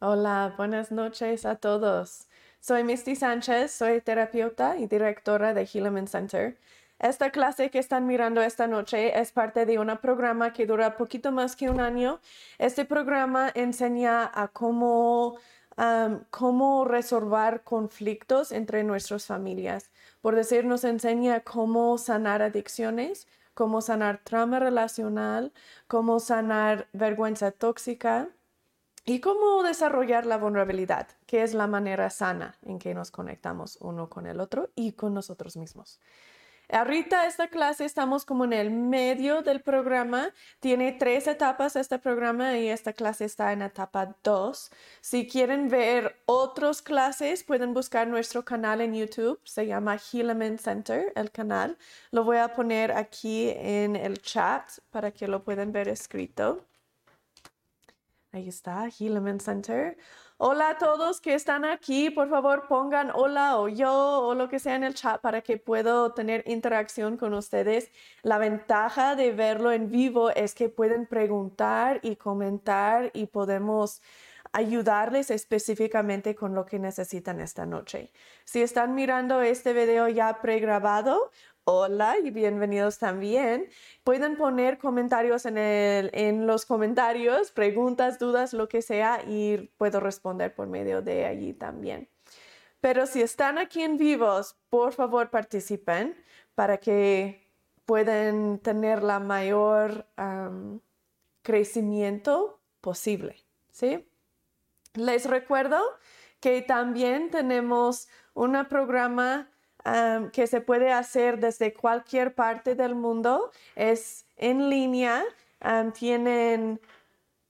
Hola, buenas noches a todos. Soy Misty Sánchez, soy terapeuta y directora de Helaman Center. Esta clase que están mirando esta noche es parte de un programa que dura poquito más que un año. Este programa enseña a cómo, cómo resolver conflictos entre nuestras familias. Por decir, nos enseña cómo sanar adicciones, cómo sanar trauma relacional, cómo sanar vergüenza tóxica y cómo desarrollar la vulnerabilidad, que es la manera sana en que nos conectamos uno con el otro y con nosotros mismos. Ahorita esta clase estamos como en el medio del programa. Tiene tres etapas este programa y esta clase está en etapa 2. Si quieren ver otras clases, pueden buscar nuestro canal en YouTube. Se llama Helaman Center, el canal. Lo voy a poner aquí en el chat para que lo puedan ver escrito. Ahí está, Helaman Center. Hola a todos que están aquí, por favor pongan hola o yo o lo que sea en el chat para que pueda tener interacción con ustedes. La ventaja de verlo en vivo es que pueden preguntar y comentar y podemos ayudarles específicamente con lo que necesitan esta noche. Si están mirando este video ya pregrabado, hola y bienvenidos también. Pueden poner comentarios en, el, en los comentarios, preguntas, dudas, lo que sea, y puedo responder por medio de allí también. Pero si están aquí en vivos, por favor participen para que puedan tener la mayor crecimiento posible. ¿sí? Les recuerdo que también tenemos un programa que se puede hacer desde cualquier parte del mundo. Es en línea. tienen,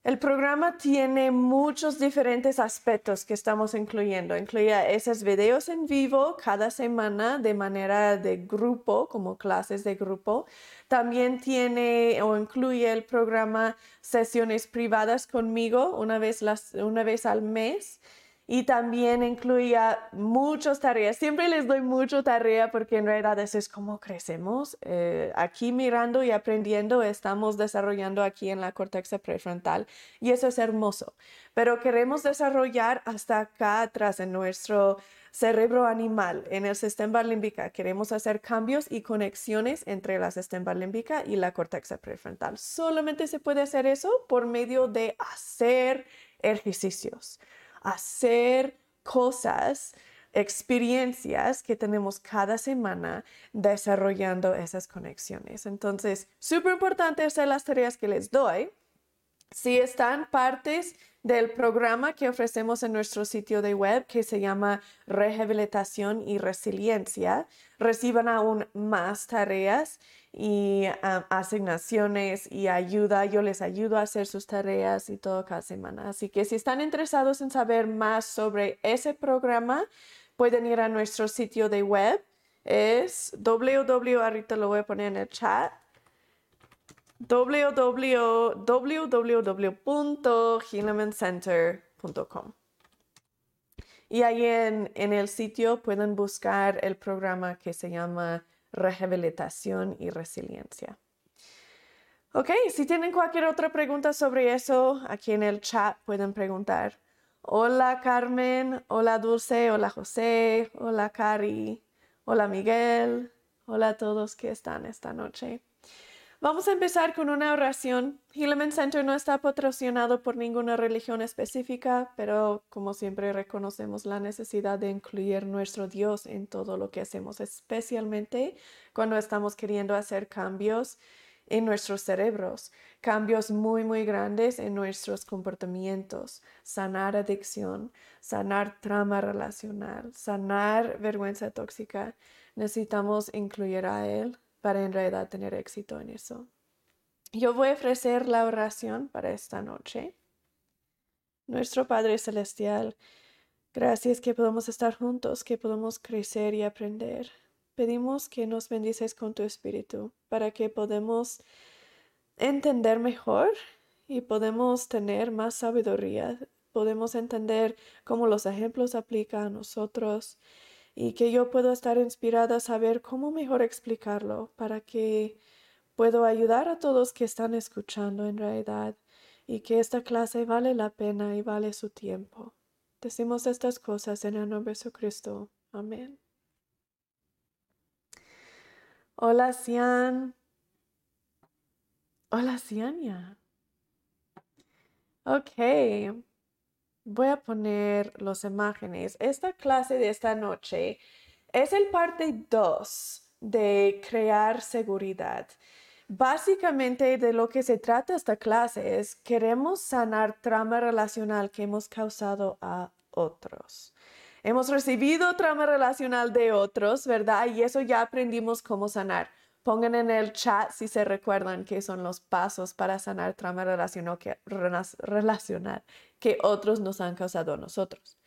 el programa tiene muchos diferentes aspectos que estamos incluyendo. Incluye esos videos en vivo cada semana de manera de grupo, como clases de grupo. También tiene o incluye el programa sesiones privadas conmigo una vez, las, una vez al mes y también incluía muchas tareas. Siempre les doy mucha tarea porque en realidad eso es como crecemos. Eh, aquí mirando y aprendiendo estamos desarrollando aquí en la corteza prefrontal y eso es hermoso. Pero queremos desarrollar hasta acá atrás en nuestro cerebro animal, en el sistema límbica. Queremos hacer cambios y conexiones entre la sistema límbica y la corteza prefrontal. Solamente se puede hacer eso por medio de hacer ejercicios hacer cosas, experiencias que tenemos cada semana desarrollando esas conexiones. Entonces, súper importante hacer las tareas que les doy. Si están partes del programa que ofrecemos en nuestro sitio de web que se llama Rehabilitación y Resiliencia, reciban aún más tareas y um, asignaciones y ayuda. Yo les ayudo a hacer sus tareas y todo cada semana. Así que si están interesados en saber más sobre ese programa, pueden ir a nuestro sitio de web. Es www, ahorita lo voy a poner en el chat, www.healingcenter.com. Y ahí en, en el sitio pueden buscar el programa que se llama rehabilitación y resiliencia. Ok, si tienen cualquier otra pregunta sobre eso, aquí en el chat pueden preguntar. Hola Carmen, hola Dulce, hola José, hola Cari, hola Miguel, hola a todos que están esta noche. Vamos a empezar con una oración. Helaman Center no está patrocinado por ninguna religión específica, pero como siempre reconocemos la necesidad de incluir nuestro Dios en todo lo que hacemos, especialmente cuando estamos queriendo hacer cambios en nuestros cerebros, cambios muy, muy grandes en nuestros comportamientos, sanar adicción, sanar trama relacional, sanar vergüenza tóxica. Necesitamos incluir a Él para en realidad tener éxito en eso. Yo voy a ofrecer la oración para esta noche. Nuestro Padre Celestial, gracias que podemos estar juntos, que podemos crecer y aprender. Pedimos que nos bendices con tu Espíritu para que podamos entender mejor y podemos tener más sabiduría. Podemos entender cómo los ejemplos aplican a nosotros y que yo puedo estar inspirada a saber cómo mejor explicarlo para que puedo ayudar a todos que están escuchando en realidad y que esta clase vale la pena y vale su tiempo. Decimos estas cosas en el nombre de Jesucristo. Amén. Hola, Cian. Hola, Ciania. Ok. Voy a poner las imágenes. Esta clase de esta noche es el parte 2 de crear seguridad. Básicamente de lo que se trata esta clase es queremos sanar trauma relacional que hemos causado a otros. Hemos recibido trauma relacional de otros, ¿verdad? Y eso ya aprendimos cómo sanar. Pongan en el chat si se recuerdan qué son los pasos para sanar trauma que, relacional que otros nos han causado a nosotros.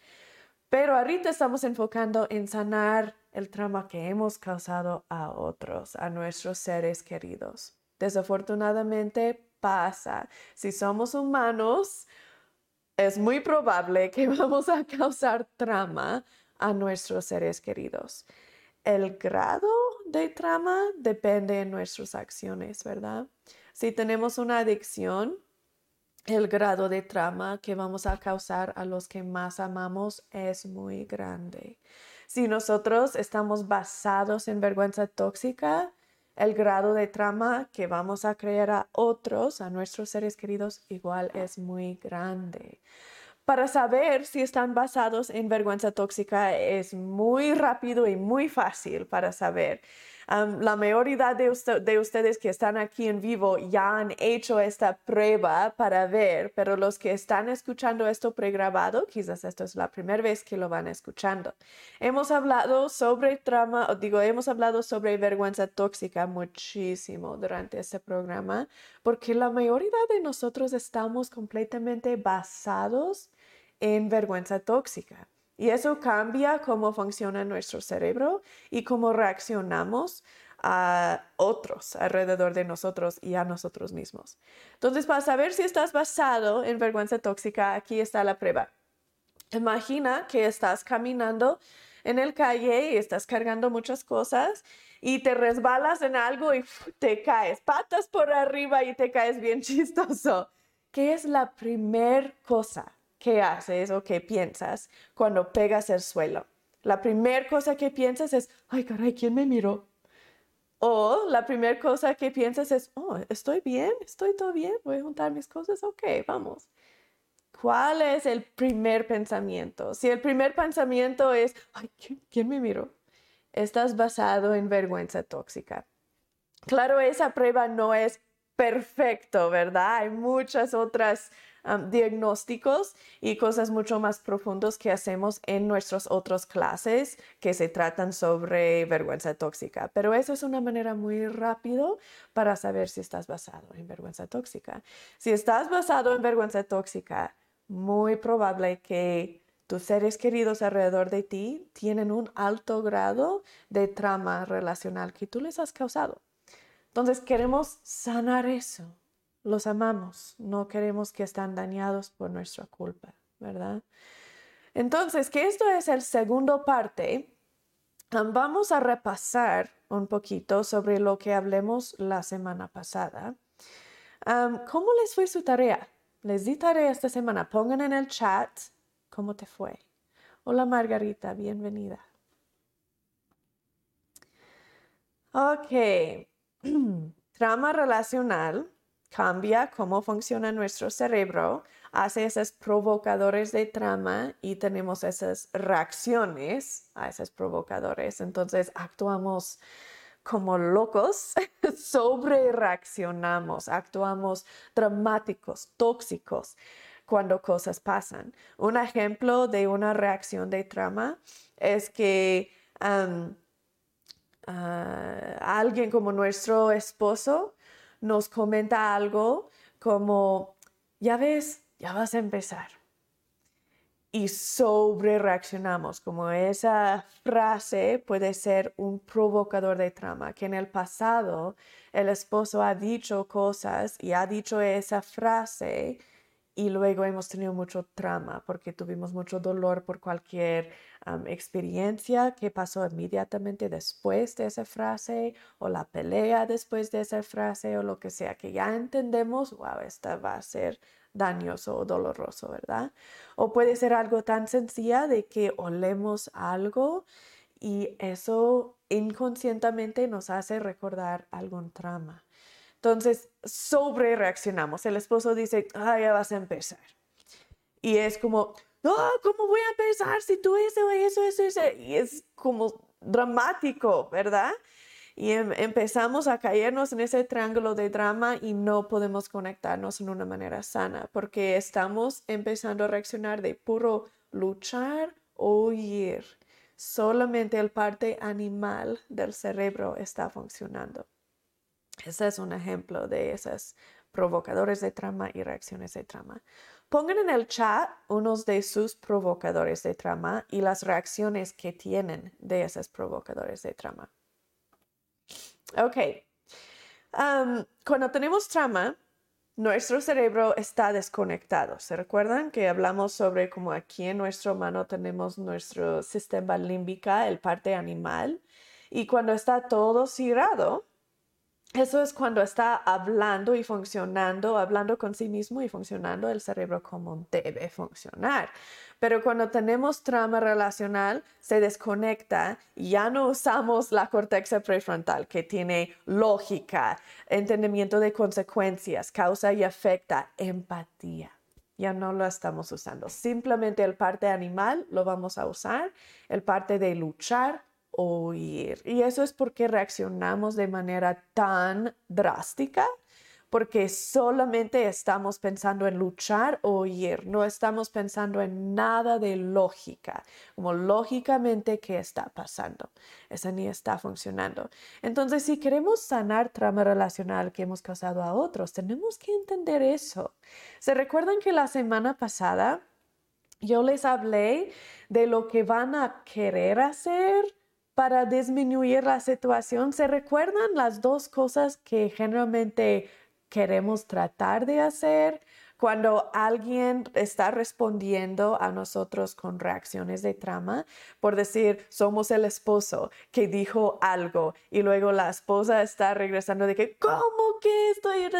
Pero ahorita estamos enfocando en sanar el trauma que hemos causado a otros, a nuestros seres queridos. Desafortunadamente pasa. Si somos humanos, es muy probable que vamos a causar trauma a nuestros seres queridos. El grado de trauma depende de nuestras acciones, ¿verdad? Si tenemos una adicción, el grado de trauma que vamos a causar a los que más amamos es muy grande. Si nosotros estamos basados en vergüenza tóxica, el grado de trauma que vamos a crear a otros, a nuestros seres queridos, igual es muy grande. Para saber si están basados en vergüenza tóxica es muy rápido y muy fácil para saber la mayoría de, de, ustedes que están aquí en vivo ya han hecho esta prueba para ver, pero los que están escuchando esto pregrabado, quizás esto es la primera vez que lo van escuchando. Hemos hablado sobre trauma, digo, hemos hablado sobre vergüenza tóxica muchísimo durante este programa, porque la mayoría de nosotros estamos completamente basados en vergüenza tóxica. Y eso cambia cómo funciona nuestro cerebro y cómo reaccionamos a otros alrededor de nosotros y a nosotros mismos. Entonces, para saber si estás basado en vergüenza tóxica, aquí está la prueba. Imagina que estás caminando en el calle y estás cargando muchas cosas y te resbalas en algo y te caes, patas por arriba y te caes bien chistoso. ¿Qué es la primer cosa ¿Qué haces o qué piensas cuando pegas el suelo. La primera cosa que piensas es, ay, caray, ¿quién me miró? O la primera cosa que piensas es, oh, estoy bien, estoy todo bien, voy a juntar mis cosas, ok, vamos. ¿Cuál es el primer pensamiento? Si el primer pensamiento es, ay, ¿quién, me miró? Estás basado en vergüenza tóxica. Claro, esa prueba no es perfecto, ¿verdad? Hay muchas otras diagnósticos y cosas mucho más profundos que hacemos en nuestras otras clases que se tratan sobre vergüenza tóxica. Pero eso es una manera muy rápida para saber si estás basado en vergüenza tóxica. Si estás basado en vergüenza tóxica, muy probable que tus seres queridos alrededor de ti tienen un alto grado de trauma relacional que tú les has causado. Entonces queremos sanar eso los amamos, no queremos que estén dañados por nuestra culpa, ¿verdad? Entonces, que esto es el segundo parte, vamos a repasar un poquito sobre lo que hablemos la semana pasada. ¿Cómo les fue su tarea? Les di tarea esta semana. Pongan en el chat cómo te fue. Hola Margarita, bienvenida. Ok. Trama relacional cambia cómo funciona nuestro cerebro, hace esos provocadores de trama y tenemos esas reacciones a esos provocadores. Entonces actuamos como locos, sobre reaccionamos, actuamos dramáticos, tóxicos cuando cosas pasan. Un ejemplo de una reacción de trama es que ah, alguien como nuestro esposo nos comenta algo como, ya ves, ya vas a empezar. Y sobre reaccionamos, como esa frase puede ser un provocador de trama, que en el pasado el esposo ha dicho cosas y ha dicho esa frase y luego hemos tenido mucho trama porque tuvimos mucho dolor por cualquier experiencia que pasó inmediatamente después de esa frase o la pelea después de esa frase o lo que sea, que ya entendemos, wow, esta va a ser dañoso o doloroso, ¿verdad? O puede ser algo tan sencillo de que olemos algo y eso inconscientemente nos hace recordar algún trauma. Entonces, sobre reaccionamos. El esposo dice, ah, ya vas a empezar. Y es como, no, ¿cómo voy a empezar si tú eso, eso, eso, eso? Y es como dramático, ¿verdad? Y em, empezamos a caernos en ese triángulo de drama y no podemos conectarnos en una manera sana porque estamos empezando a reaccionar de puro luchar o huir. Solamente el parte animal del cerebro está funcionando. Ese es un ejemplo de esos provocadores de trama y reacciones de trama. Pongan en el chat unos de sus provocadores de trama y las reacciones que tienen de esos provocadores de trama. Ok. cuando tenemos trama, nuestro cerebro está desconectado. ¿Se recuerdan que hablamos sobre cómo aquí en nuestra mano tenemos nuestro sistema límbico, el parte animal? Y cuando está todo cerrado, eso es cuando está hablando y funcionando, hablando con sí mismo y funcionando el cerebro como debe funcionar. Pero cuando tenemos trama relacional, se desconecta y ya no usamos la corteza prefrontal que tiene lógica, entendimiento de consecuencias, causa y afecta, empatía. Ya no lo estamos usando. Simplemente el parte animal lo vamos a usar, el parte de luchar oír. Y eso es porque reaccionamos de manera tan drástica, porque solamente estamos pensando en luchar o huir, no estamos pensando en nada de lógica, como lógicamente qué está pasando. Eso ni está funcionando. Entonces, si queremos sanar trama relacional que hemos causado a otros, tenemos que entender eso. ¿Se recuerdan que la semana pasada yo les hablé de lo que van a querer hacer? Para disminuir la situación. ¿Se recuerdan las dos cosas que generalmente queremos tratar de hacer? Cuando alguien está respondiendo a nosotros con reacciones de trama, por decir, somos el esposo que dijo algo y luego la esposa está regresando de que, ¿cómo que estoy?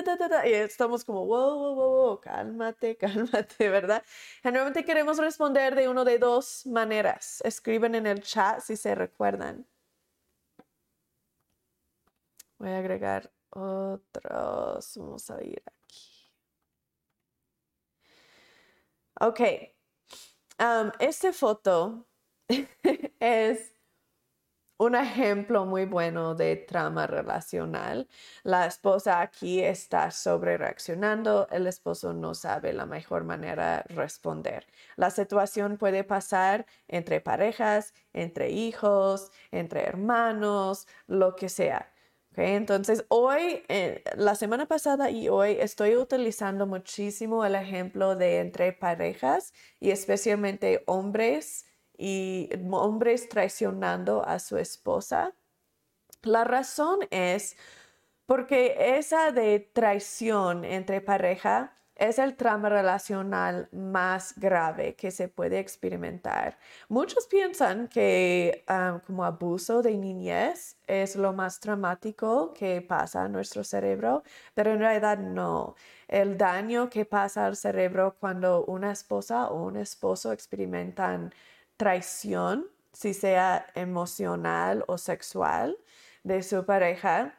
Y estamos como, wow, wow, wow, cálmate, cálmate, ¿verdad? Generalmente queremos responder de una de dos maneras. Escriben en el chat si se recuerdan. Voy a agregar otros. Vamos a ir Ok. esta foto es un ejemplo muy bueno de trama relacional. La esposa aquí está sobre reaccionando, el esposo no sabe la mejor manera de responder. La situación puede pasar entre parejas, entre hijos, entre hermanos, lo que sea. Entonces, hoy, eh, la semana pasada y hoy estoy utilizando muchísimo el ejemplo de entre parejas y especialmente hombres y hombres traicionando a su esposa. La razón es porque esa de traición entre pareja es el trauma relacional más grave que se puede experimentar. Muchos piensan que ah, como abuso de niñez es lo más traumático que pasa a nuestro cerebro, pero en realidad no. El daño que pasa al cerebro cuando una esposa o un esposo experimentan traición, si sea emocional o sexual, de su pareja,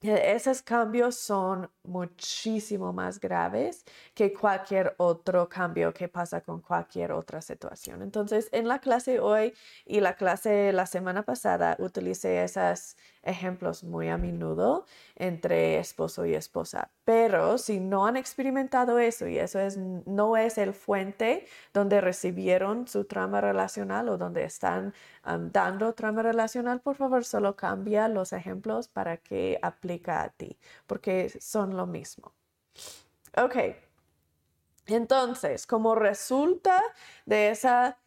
e-, esos cambios son muchísimo más graves que cualquier otro cambio que pasa con cualquier otra situación. Entonces, en la clase hoy y la clase la semana pasada utilicé esos ejemplos muy a menudo entre esposo y esposa. Pero si no han experimentado eso y eso es, no es el fuente donde recibieron su trama relacional o donde están dando trama relacional, por favor solo cambia los ejemplos para que aplica a ti, porque son lo mismo. Ok, entonces, como resulta de esa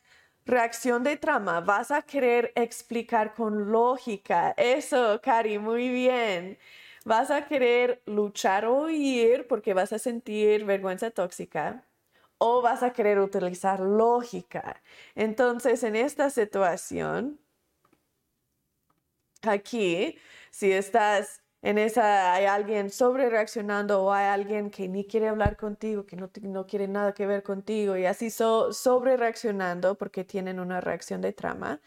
reacción de trama, vas a querer explicar con lógica. Eso, Cari, muy bien. Vas a querer luchar o huir porque vas a sentir vergüenza tóxica o vas a querer utilizar lógica. Entonces, en esta situación, aquí, si estás En esa hay alguien sobre reaccionando o hay alguien que ni quiere hablar contigo, que no, no quiere nada que ver contigo y así so, sobre reaccionando porque tienen una reacción de trama.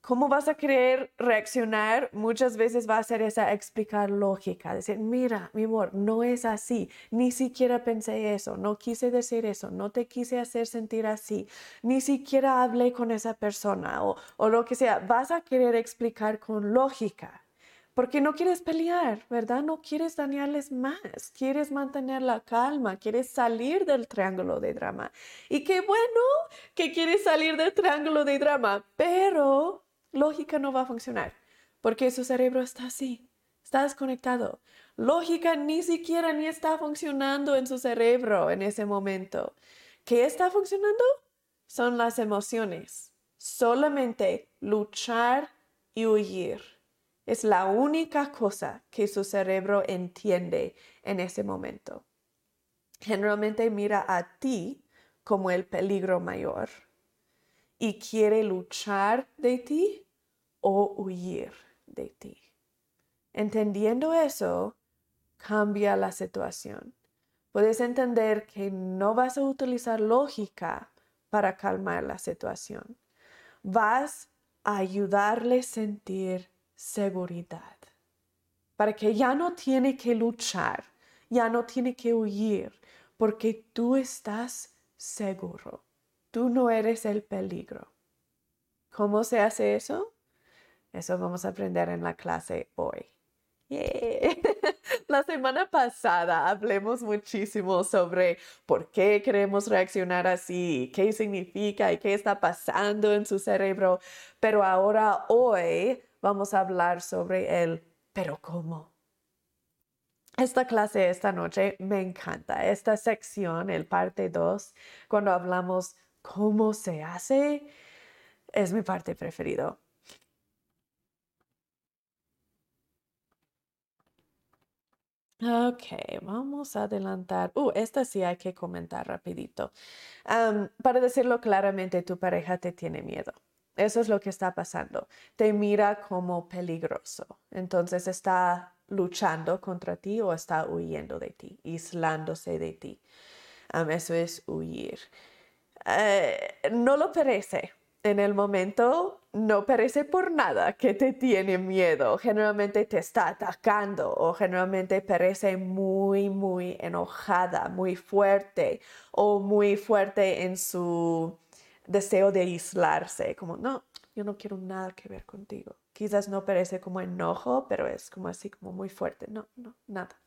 ¿Cómo vas a querer reaccionar? Muchas veces va a ser esa explicar lógica, decir, mira, mi amor, no es así, ni siquiera pensé eso, no quise decir eso, no te quise hacer sentir así, ni siquiera hablé con esa persona o, o lo que sea. Vas a querer explicar con lógica, porque no quieres pelear, ¿verdad? No quieres dañarles más, quieres mantener la calma, quieres salir del triángulo de drama. Y qué bueno que quieres salir del triángulo de drama, pero lógica no va a funcionar porque su cerebro está así, está desconectado. Lógica ni siquiera ni está funcionando en su cerebro en ese momento. ¿Qué está funcionando? Son las emociones. Solamente luchar y huir. Es la única cosa que su cerebro entiende en ese momento. Generalmente mira a ti como el peligro mayor y quiere luchar de ti o huir de ti. Entendiendo eso, cambia la situación. Puedes entender que no vas a utilizar lógica para calmar la situación. Vas a ayudarle a sentir seguridad, para que ya no tiene que luchar, ya no tiene que huir, porque tú estás seguro. Tú no eres el peligro. ¿Cómo se hace eso? Eso vamos a aprender en la clase hoy. La semana pasada hablemos muchísimo sobre por qué queremos reaccionar así, qué significa y qué está pasando en su cerebro, pero ahora hoy vamos a hablar sobre el pero cómo. Esta clase esta noche me encanta. Esta sección, el parte 2, cuando hablamos cómo se hace, es mi parte preferida. Ok, vamos a adelantar. Uh, esta sí hay que comentar rapidito. para decirlo claramente, tu pareja te tiene miedo. Eso es lo que está pasando. Te mira como peligroso. Entonces está luchando contra ti o está huyendo de ti, aislándose de ti. eso es huir. Eh, no lo perece en el momento no parece por nada que te tiene miedo. Generalmente te está atacando o generalmente parece muy, muy enojada, muy fuerte o muy fuerte en su deseo de aislarse. Como, no, yo no quiero nada que ver contigo. Quizás no parece como enojo, pero es como así, como muy fuerte. No, no, nada.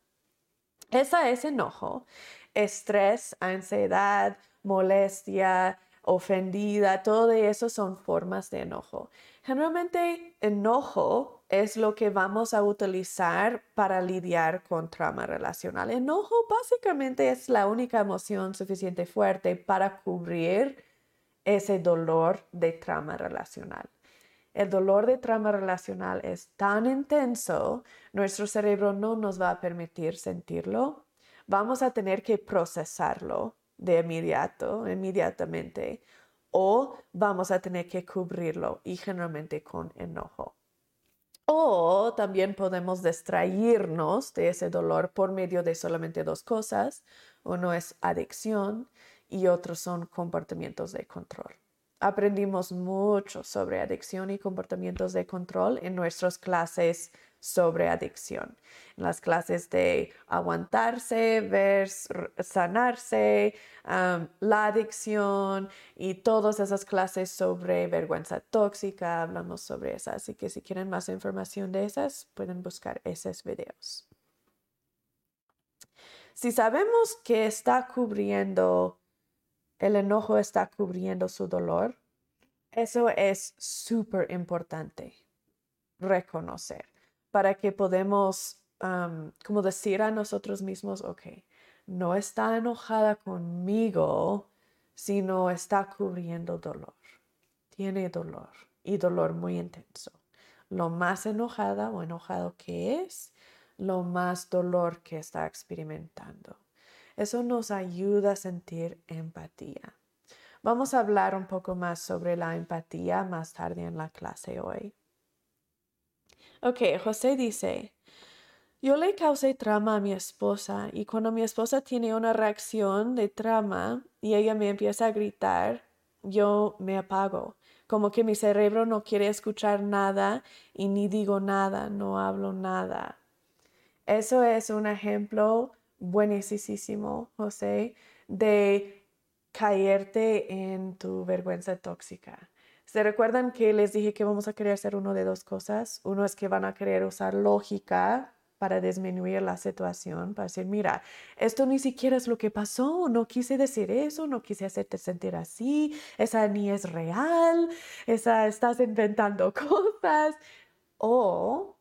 Esa es enojo, estrés, ansiedad, molestia, ofendida, todo eso son formas de enojo. Generalmente enojo es lo que vamos a utilizar para lidiar con trauma relacional. Enojo básicamente es la única emoción suficiente fuerte para cubrir ese dolor de trauma relacional. El dolor de trauma relacional es tan intenso, nuestro cerebro no nos va a permitir sentirlo. Vamos a tener que procesarlo de inmediato, inmediatamente, o vamos a tener que cubrirlo y generalmente con enojo. O también podemos distraernos de ese dolor por medio de solamente dos cosas. Uno es adicción y otro son comportamientos de control. Aprendimos mucho sobre adicción y comportamientos de control en nuestras clases sobre adicción. En las clases de aguantarse, ver, sanarse, la adicción y todas esas clases sobre vergüenza tóxica, hablamos sobre esas. Así que si quieren más información de esas, pueden buscar esos videos. Si sabemos que está cubriendo, el enojo está cubriendo su dolor, eso es súper importante reconocer para que podamos, como decir a nosotros mismos, ok, no está enojada conmigo, sino está cubriendo dolor. Tiene dolor y dolor muy intenso. Lo más enojada o enojado que es, lo más dolor que está experimentando. Eso nos ayuda a sentir empatía. Vamos a hablar un poco más sobre la empatía más tarde en la clase hoy. Ok, José dice, yo le causé trama a mi esposa y cuando mi esposa tiene una reacción de trama y ella me empieza a gritar, yo me apago. Como que mi cerebro no quiere escuchar nada y ni digo nada, no hablo nada. Eso es un ejemplo buenísimo, José, de caerte en tu vergüenza tóxica. ¿Se recuerdan que les dije que vamos a querer hacer uno de dos cosas? Uno es que van a querer usar lógica para disminuir la situación, para decir, mira, esto ni siquiera es lo que pasó, no quise decir eso, no quise hacerte sentir así, esa ni es real, esa estás inventando cosas. O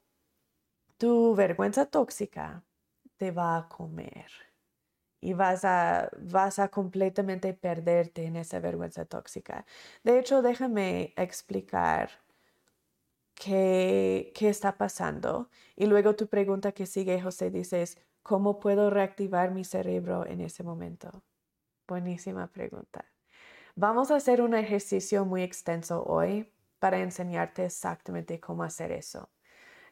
tu vergüenza tóxica te va a comer y vas a, vas a completamente perderte en esa vergüenza tóxica. De hecho, déjame explicar qué, qué está pasando. Y luego tu pregunta que sigue, José, dices, ¿cómo puedo reactivar mi cerebro en ese momento? Buenísima pregunta. Vamos a hacer un ejercicio muy extenso hoy para enseñarte exactamente cómo hacer eso.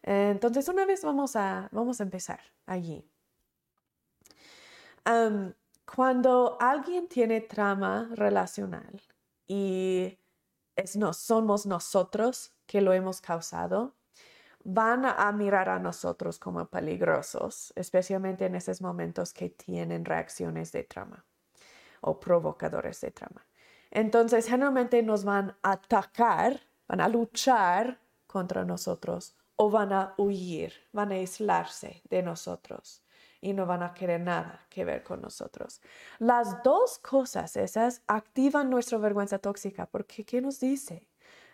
Entonces, una vez vamos a, vamos a empezar allí. Cuando alguien tiene trama relacional y es, no, somos nosotros que lo hemos causado, van a mirar a nosotros como peligrosos, especialmente en esos momentos que tienen reacciones de trama o provocadores de trama. Entonces, generalmente nos van a atacar, van a luchar contra nosotros o van a huir, van a aislarse de nosotros y no van a querer nada que ver con nosotros. Las dos cosas esas activan nuestra vergüenza tóxica porque ¿qué nos dice?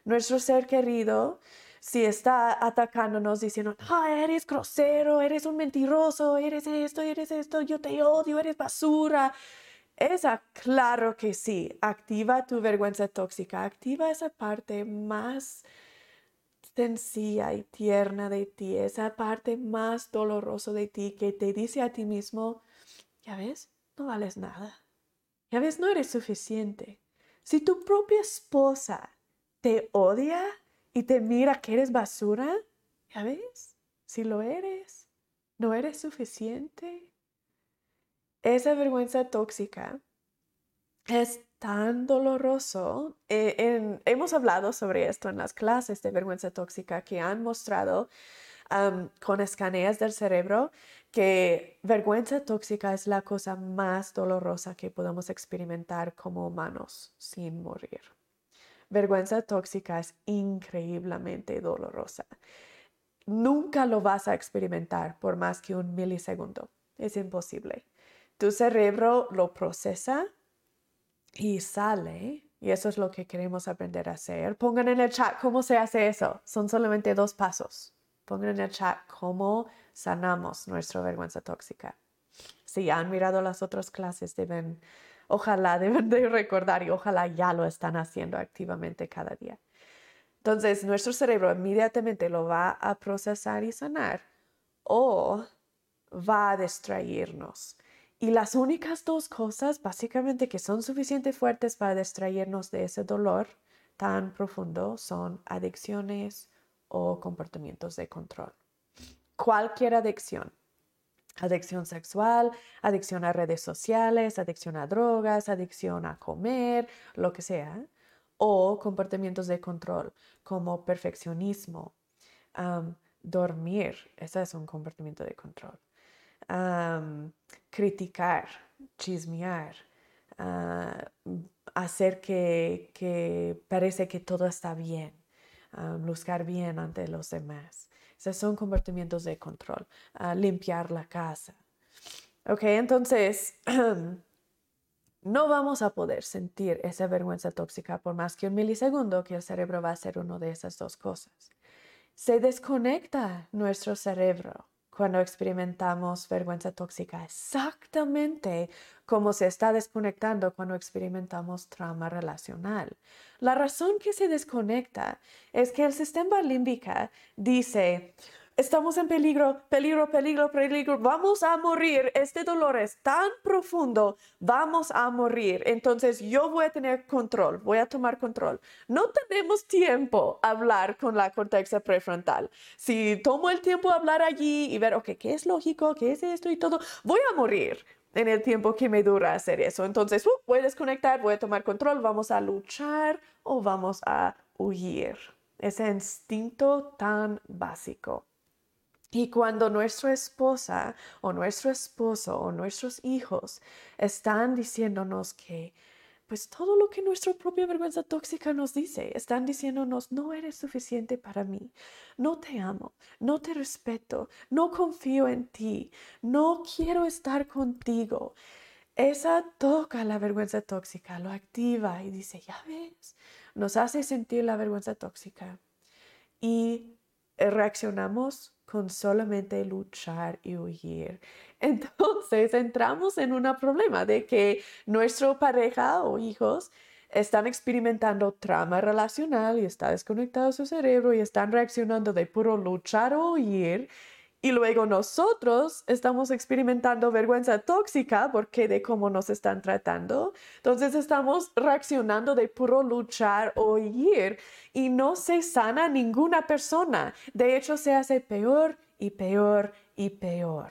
Nuestro ser querido, si está atacándonos diciendo, ah, eres grosero, eres un mentiroso, eres esto, eres esto, yo te odio, eres basura. Esa, claro que sí, activa tu vergüenza tóxica, activa esa parte más sencilla y tierna de ti, esa parte más dolorosa de ti que te dice a ti mismo, ya ves, no vales nada, ya ves, no eres suficiente. Si tu propia esposa te odia y te mira que eres basura, ya ves, si lo eres, no eres suficiente. Esa vergüenza tóxica es tan doloroso. Eh, hemos hablado sobre esto en las clases de vergüenza tóxica que han mostrado con escaneas del cerebro que vergüenza tóxica es la cosa más dolorosa que podemos experimentar como humanos sin morir. Vergüenza tóxica es increíblemente dolorosa. Nunca lo vas a experimentar por más que un milisegundo. Es imposible. Tu cerebro lo procesa y sale. Y eso es lo que queremos aprender a hacer. Pongan en el chat cómo se hace eso. Son solamente dos pasos. Pongan en el chat cómo sanamos nuestra vergüenza tóxica. Si han mirado las otras clases, deben, ojalá deben de recordar y ojalá ya lo están haciendo activamente cada día. Entonces, nuestro cerebro inmediatamente lo va a procesar y sanar o va a distraernos. Y las únicas dos cosas básicamente que son suficientemente fuertes para distraernos de ese dolor tan profundo son adicciones o comportamientos de control. Cualquier adicción, adicción sexual, adicción a redes sociales, adicción a drogas, adicción a comer, lo que sea, o comportamientos de control como perfeccionismo, dormir, ese es un comportamiento de control criticar, chismear, ah, hacer que, parece que todo está bien, buscar bien ante los demás. Esos son comportamientos de control. Limpiar la casa. Ok, entonces no vamos a poder sentir esa vergüenza tóxica por más que un milisegundo que el cerebro va a hacer una de esas dos cosas. Se desconecta nuestro cerebro cuando experimentamos vergüenza tóxica, exactamente como se está desconectando cuando experimentamos trauma relacional. La razón que se desconecta es que el sistema límbico dice, estamos en peligro, peligro, peligro, peligro, vamos a morir, este dolor es tan profundo, vamos a morir, entonces yo voy a tener control, voy a tomar control. No tenemos tiempo a hablar con la corteza prefrontal. Si tomo el tiempo a hablar allí y ver, ok, ¿qué es lógico? ¿Qué es esto y todo? Voy a morir en el tiempo que me dura hacer eso. Entonces, uh, voy a desconectar, voy a tomar control, vamos a luchar o vamos a huir. Ese instinto tan básico. Y cuando nuestra esposa o nuestro esposo o nuestros hijos están diciéndonos que, pues todo lo que nuestra propia vergüenza tóxica nos dice, están diciéndonos, no eres suficiente para mí, no te amo, no te respeto, no confío en ti, no quiero estar contigo. Esa toca la vergüenza tóxica, lo activa y dice, ya ves, nos hace sentir la vergüenza tóxica. Y reaccionamos con solamente luchar y huir. Entonces entramos en un problema de que nuestra pareja o hijos están experimentando trauma relacional y está desconectado su cerebro y están reaccionando de puro luchar o huir y luego nosotros estamos experimentando vergüenza tóxica porque de cómo nos están tratando. Entonces estamos reaccionando de puro luchar o ir y no se sana ninguna persona. De hecho, se hace peor y peor y peor.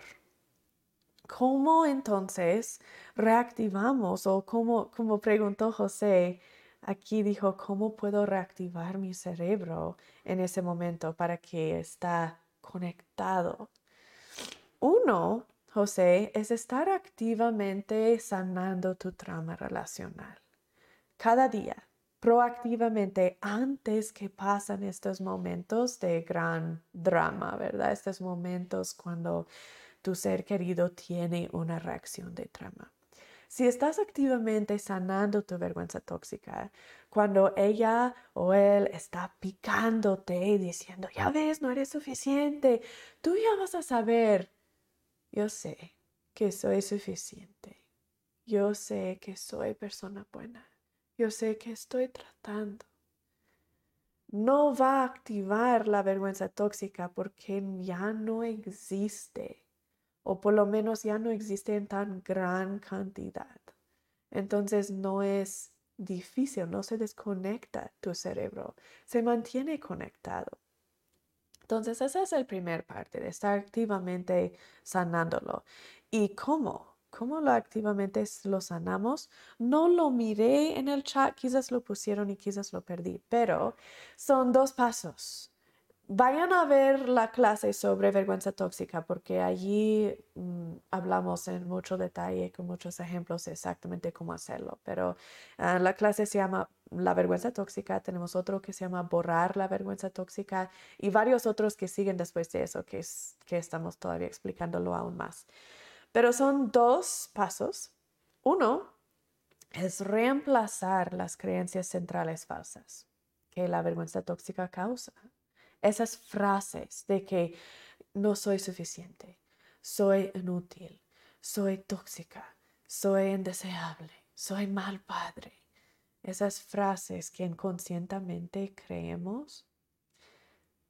¿Cómo entonces reactivamos o cómo, como preguntó José, aquí dijo, ¿cómo puedo reactivar mi cerebro en ese momento para que está conectado. Uno, José, es estar activamente sanando tu trama relacional. Cada día, proactivamente, antes que pasan estos momentos de gran drama, ¿verdad? Estos momentos cuando tu ser querido tiene una reacción de trama. Si estás activamente sanando tu vergüenza tóxica, cuando ella o él está picándote y diciendo, ya ves, no eres suficiente, tú ya vas a saber, yo sé que soy suficiente, yo sé que soy persona buena, yo sé que estoy tratando. No va a activar la vergüenza tóxica porque ya no existe o por lo menos ya no existe en tan gran cantidad. Entonces no es difícil, no se desconecta tu cerebro, se mantiene conectado. Entonces esa es la primera parte de estar activamente sanándolo. ¿Y cómo? ¿Cómo lo activamente lo sanamos? No lo miré en el chat, quizás lo pusieron y quizás lo perdí, pero son dos pasos. Vayan a ver la clase sobre vergüenza tóxica porque allí mm, hablamos en mucho detalle con muchos ejemplos exactamente cómo hacerlo. Pero ah, la clase se llama La vergüenza tóxica, tenemos otro que se llama Borrar la vergüenza tóxica y varios otros que siguen después de eso que, es, que estamos todavía explicándolo aún más. Pero son dos pasos. Uno es reemplazar las creencias centrales falsas que la vergüenza tóxica causa esas frases de que no soy suficiente, soy inútil, soy tóxica, soy indeseable, soy mal padre. Esas frases que inconscientemente creemos,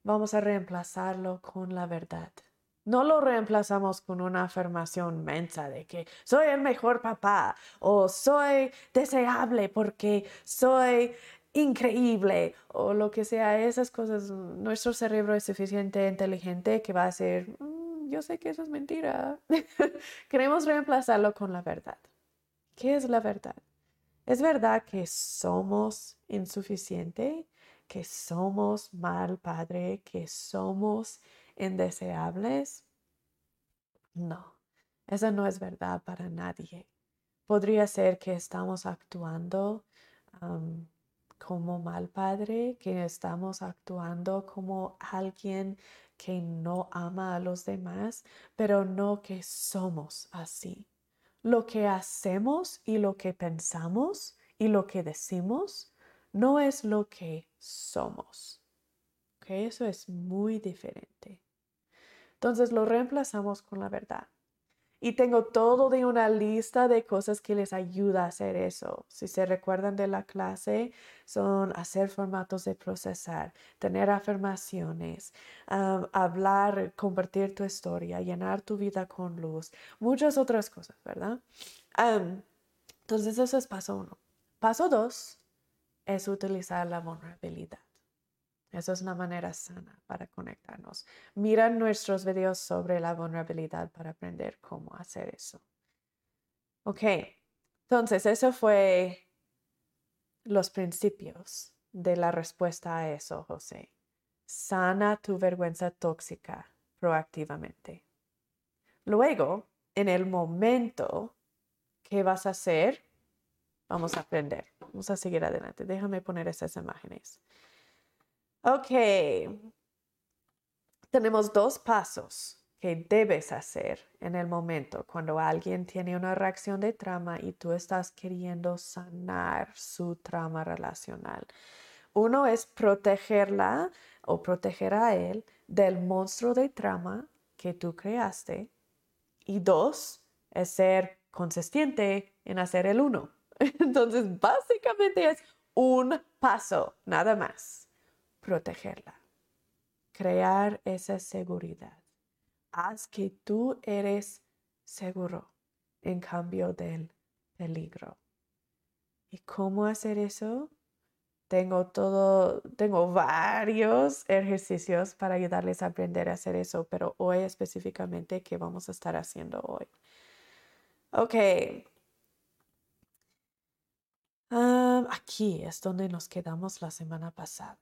vamos a reemplazarlo con la verdad. No lo reemplazamos con una afirmación mensa de que soy el mejor papá o soy deseable porque soy increíble o lo que sea, esas cosas, nuestro cerebro es suficiente inteligente que va a ser, mm, yo sé que eso es mentira. Queremos reemplazarlo con la verdad. ¿Qué es la verdad? ¿Es verdad que somos insuficiente, que somos mal padre, que somos indeseables? No, esa no es verdad para nadie. Podría ser que estamos actuando como mal padre, que estamos actuando como alguien que no ama a los demás, pero no que somos así. Lo que hacemos y lo que pensamos y lo que decimos no es lo que somos. Eso es muy diferente. Entonces lo reemplazamos con la verdad. Y tengo todo de una lista de cosas que les ayuda a hacer eso. Si se recuerdan de la clase, son hacer formatos de procesar, tener afirmaciones, hablar, compartir tu historia, llenar tu vida con luz, muchas otras cosas, ¿verdad? entonces, eso es paso uno. Paso dos es utilizar la vulnerabilidad. Eso es una manera sana para conectarnos. Mira nuestros videos sobre la vulnerabilidad para aprender cómo hacer eso. Ok, entonces eso fue los principios de la respuesta a eso, José. Sana tu vergüenza tóxica proactivamente. Luego, en el momento, ¿qué vas a hacer? Vamos a aprender. Vamos a seguir adelante. Déjame poner esas imágenes. Ok. Tenemos dos pasos que debes hacer en el momento cuando alguien tiene una reacción de trauma y tú estás queriendo sanar su trauma relacional. Uno es protegerla o proteger a él del monstruo de trauma que tú creaste. Y dos es ser consistente en hacer el uno. Entonces, básicamente es un paso, nada más protegerla. Crear esa seguridad. Haz que tú eres seguro en cambio del peligro. ¿Y cómo hacer eso? Tengo todo, tengo varios ejercicios para ayudarles a aprender a hacer eso, pero hoy específicamente, ¿qué vamos a estar haciendo hoy? Ok. aquí es donde nos quedamos la semana pasada.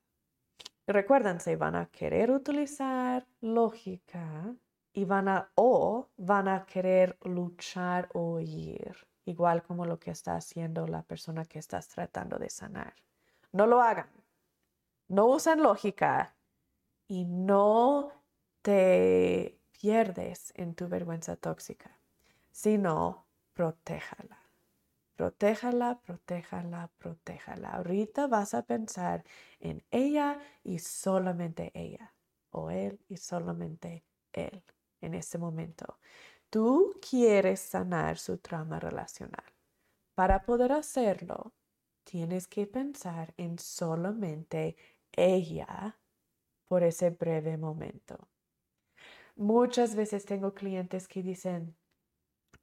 Recuerden, se van a querer utilizar lógica y van a o van a querer luchar o oír, igual como lo que está haciendo la persona que estás tratando de sanar. No lo hagan. No usen lógica y no te pierdes en tu vergüenza tóxica, sino protéjala. Protéjala, protéjala, protéjala. Ahorita vas a pensar en ella y solamente ella, o él y solamente él en ese momento. Tú quieres sanar su trauma relacional. Para poder hacerlo, tienes que pensar en solamente ella por ese breve momento. Muchas veces tengo clientes que dicen,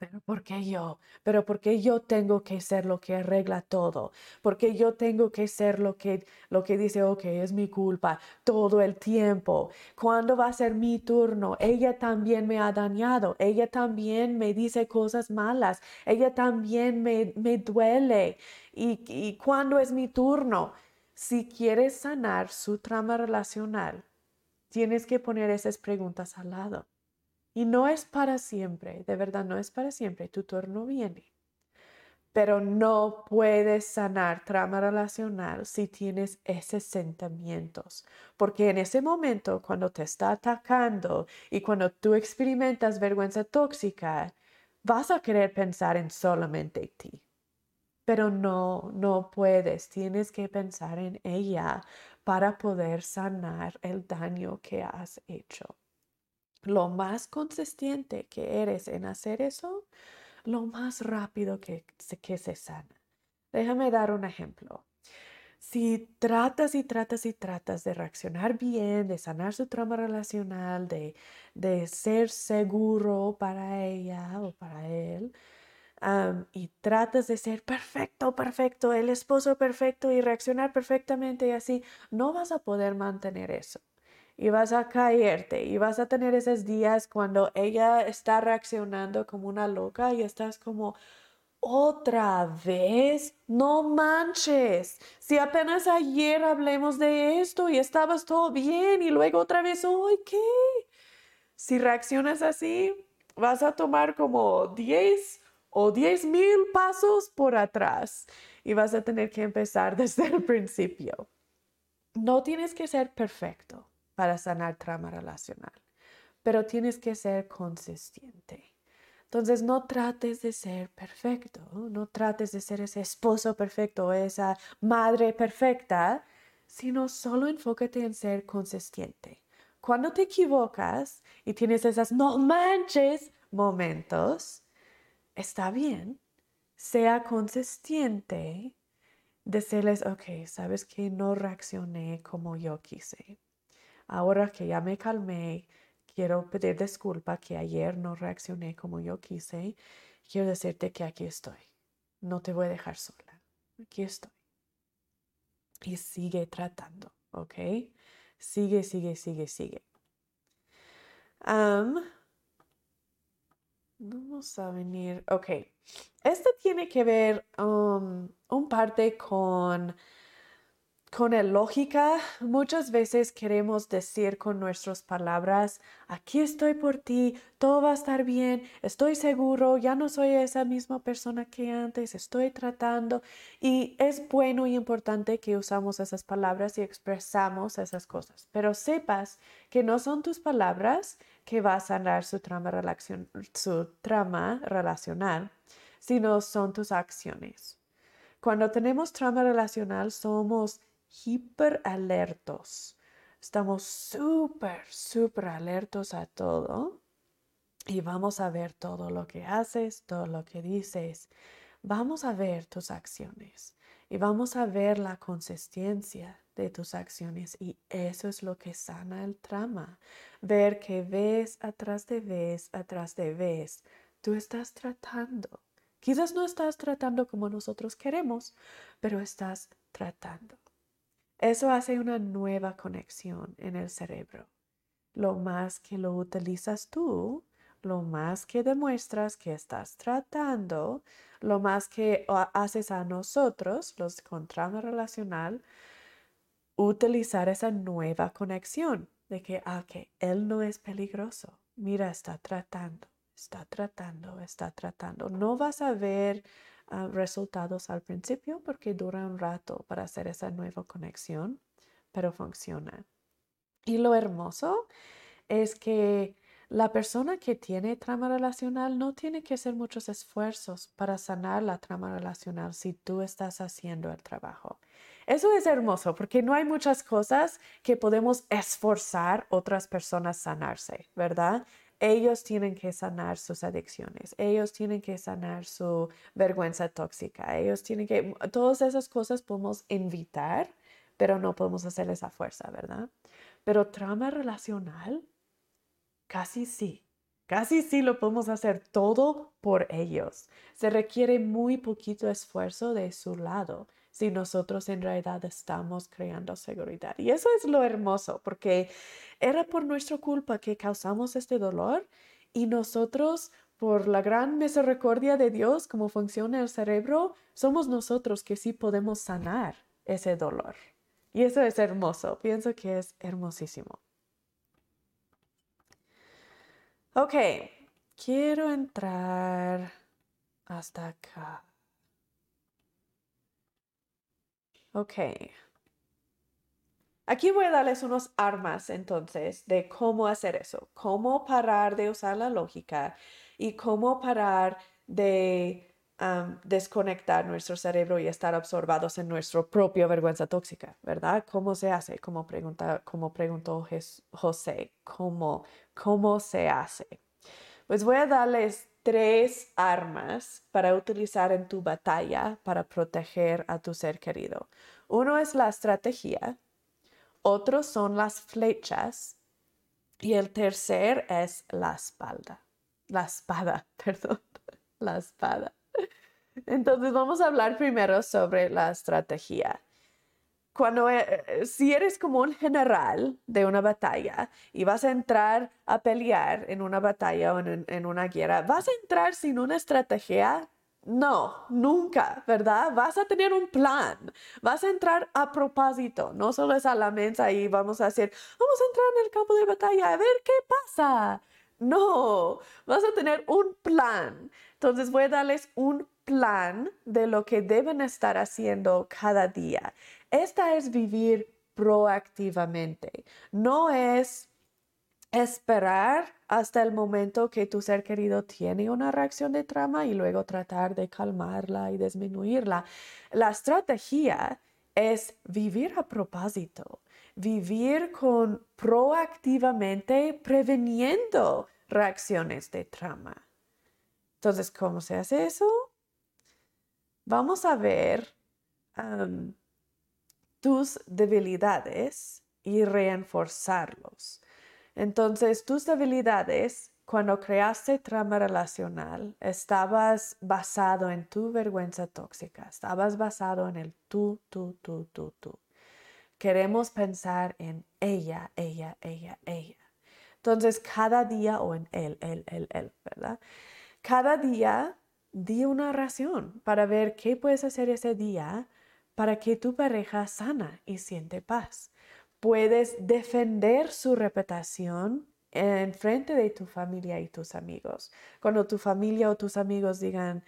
pero ¿por qué yo? Pero ¿por qué yo tengo que ser lo que arregla todo? ¿Por qué yo tengo que ser lo que, lo que dice, ok, es mi culpa todo el tiempo? ¿Cuándo va a ser mi turno? Ella también me ha dañado, ella también me dice cosas malas, ella también me, me duele. ¿Y, ¿Y cuándo es mi turno? Si quieres sanar su trama relacional, tienes que poner esas preguntas al lado. Y no es para siempre, de verdad no es para siempre, tu turno viene. Pero no puedes sanar trama relacional si tienes esos sentimientos, porque en ese momento cuando te está atacando y cuando tú experimentas vergüenza tóxica, vas a querer pensar en solamente ti. Pero no, no puedes, tienes que pensar en ella para poder sanar el daño que has hecho lo más consistente que eres en hacer eso, lo más rápido que, que se sana. Déjame dar un ejemplo. Si tratas y tratas y tratas de reaccionar bien, de sanar su trauma relacional, de, de ser seguro para ella o para él, y tratas de ser perfecto, perfecto, el esposo perfecto y reaccionar perfectamente y así, no vas a poder mantener eso y vas a caerte y vas a tener esos días cuando ella está reaccionando como una loca y estás como, otra vez, no manches. Si apenas ayer hablemos de esto y estabas todo bien y luego otra vez, hoy qué? Si reaccionas así, vas a tomar como 10 o 10 mil pasos por atrás y vas a tener que empezar desde el principio. No tienes que ser perfecto para sanar trauma relacional, pero tienes que ser consistente. Entonces no trates de ser perfecto, no trates de ser ese esposo perfecto o esa madre perfecta, sino solo enfócate en ser consistente. Cuando te equivocas y tienes esas no manches momentos, está bien, sea consistente, decirles, ok, sabes que no reaccioné como yo quise. Ahora que ya me calmé, quiero pedir disculpa que ayer no reaccioné como yo quise. Quiero decirte que aquí estoy. No te voy a dejar sola. Aquí estoy. Y sigue tratando, ¿ok? Sigue, sigue, sigue, sigue. vamos a venir. Ok. Esto tiene que ver um, un parte con con la lógica, muchas veces queremos decir con nuestras palabras, aquí estoy por ti, todo va a estar bien, estoy seguro, ya no soy esa misma persona que antes, estoy tratando. Y es bueno y importante que usamos esas palabras y expresamos esas cosas, pero sepas que no son tus palabras que va a sanar su trama, su trama relacional, sino son tus acciones. Cuando tenemos trama relacional somos hiper alertos. Estamos súper, súper alertos a todo y vamos a ver todo lo que haces, todo lo que dices. Vamos a ver tus acciones y vamos a ver la consistencia de tus acciones y eso es lo que sana el trama. Ver que ves atrás de vez, atrás de vez, tú estás tratando. Quizás no estás tratando como nosotros queremos, pero estás tratando. Eso hace una nueva conexión en el cerebro. Lo más que lo utilizas tú, lo más que demuestras que estás tratando, lo más que haces a nosotros, los con trauma relacional, utilizar esa nueva conexión de que, ah, que él no es peligroso. Mira, está tratando, está tratando, está tratando. No vas a ver Ah, resultados al principio porque dura un rato para hacer esa nueva conexión, pero funciona. Y lo hermoso es que la persona que tiene trama relacional no tiene que hacer muchos esfuerzos para sanar la trama relacional si tú estás haciendo el trabajo. Eso es hermoso porque no hay muchas cosas que podemos esforzar otras personas sanarse, ¿verdad? Ellos tienen que sanar sus adicciones, ellos tienen que sanar su vergüenza tóxica, ellos tienen que, todas esas cosas podemos invitar, pero no podemos hacer esa fuerza, ¿verdad? Pero trauma relacional, casi sí, casi sí lo podemos hacer todo por ellos. Se requiere muy poquito esfuerzo de su lado si nosotros en realidad estamos creando seguridad. Y eso es lo hermoso, porque era por nuestra culpa que causamos este dolor y nosotros, por la gran misericordia de Dios, como funciona el cerebro, somos nosotros que sí podemos sanar ese dolor. Y eso es hermoso, pienso que es hermosísimo. Ok, quiero entrar hasta acá. Ok. Aquí voy a darles unos armas entonces de cómo hacer eso, cómo parar de usar la lógica y cómo parar de desconectar nuestro cerebro y estar absorbados en nuestra propia vergüenza tóxica, ¿verdad? ¿Cómo se hace? Como, pregunta, como preguntó José, ¿cómo, ¿cómo se hace? Pues voy a darles tres armas para utilizar en tu batalla para proteger a tu ser querido. Uno es la estrategia, otro son las flechas y el tercer es la espalda. La espada, perdón, la espada. Entonces vamos a hablar primero sobre la estrategia cuando eh, eh, si eres como un general de una batalla y vas a entrar a pelear en una batalla o en, en, una guerra, ¿vas a entrar sin una estrategia? No, nunca, ¿verdad? Vas a tener un plan, vas a entrar a propósito, no solo es a la mesa y vamos a decir, vamos a entrar en el campo de batalla a ver qué pasa. No, vas a tener un plan. Entonces voy a darles un plan de lo que deben estar haciendo cada día. Esta es vivir proactivamente. No es esperar hasta el momento que tu ser querido tiene una reacción de trama y luego tratar de calmarla y disminuirla. La estrategia es vivir a propósito, vivir con proactivamente preveniendo reacciones de trauma. Entonces, ¿cómo se hace eso? Vamos a ver tus debilidades y reforzarlos. Entonces, tus debilidades, cuando creaste trama relacional, estabas basado en tu vergüenza tóxica, estabas basado en el tú, tú, tú, tú, tú. Queremos pensar en ella, ella, ella, ella. Entonces, cada día, o en él, él, él, él, ¿verdad? Cada día di una ración para ver qué puedes hacer ese día para que tu pareja sana y siente paz. Puedes defender su reputación en frente de tu familia y tus amigos. Cuando tu familia o tus amigos digan,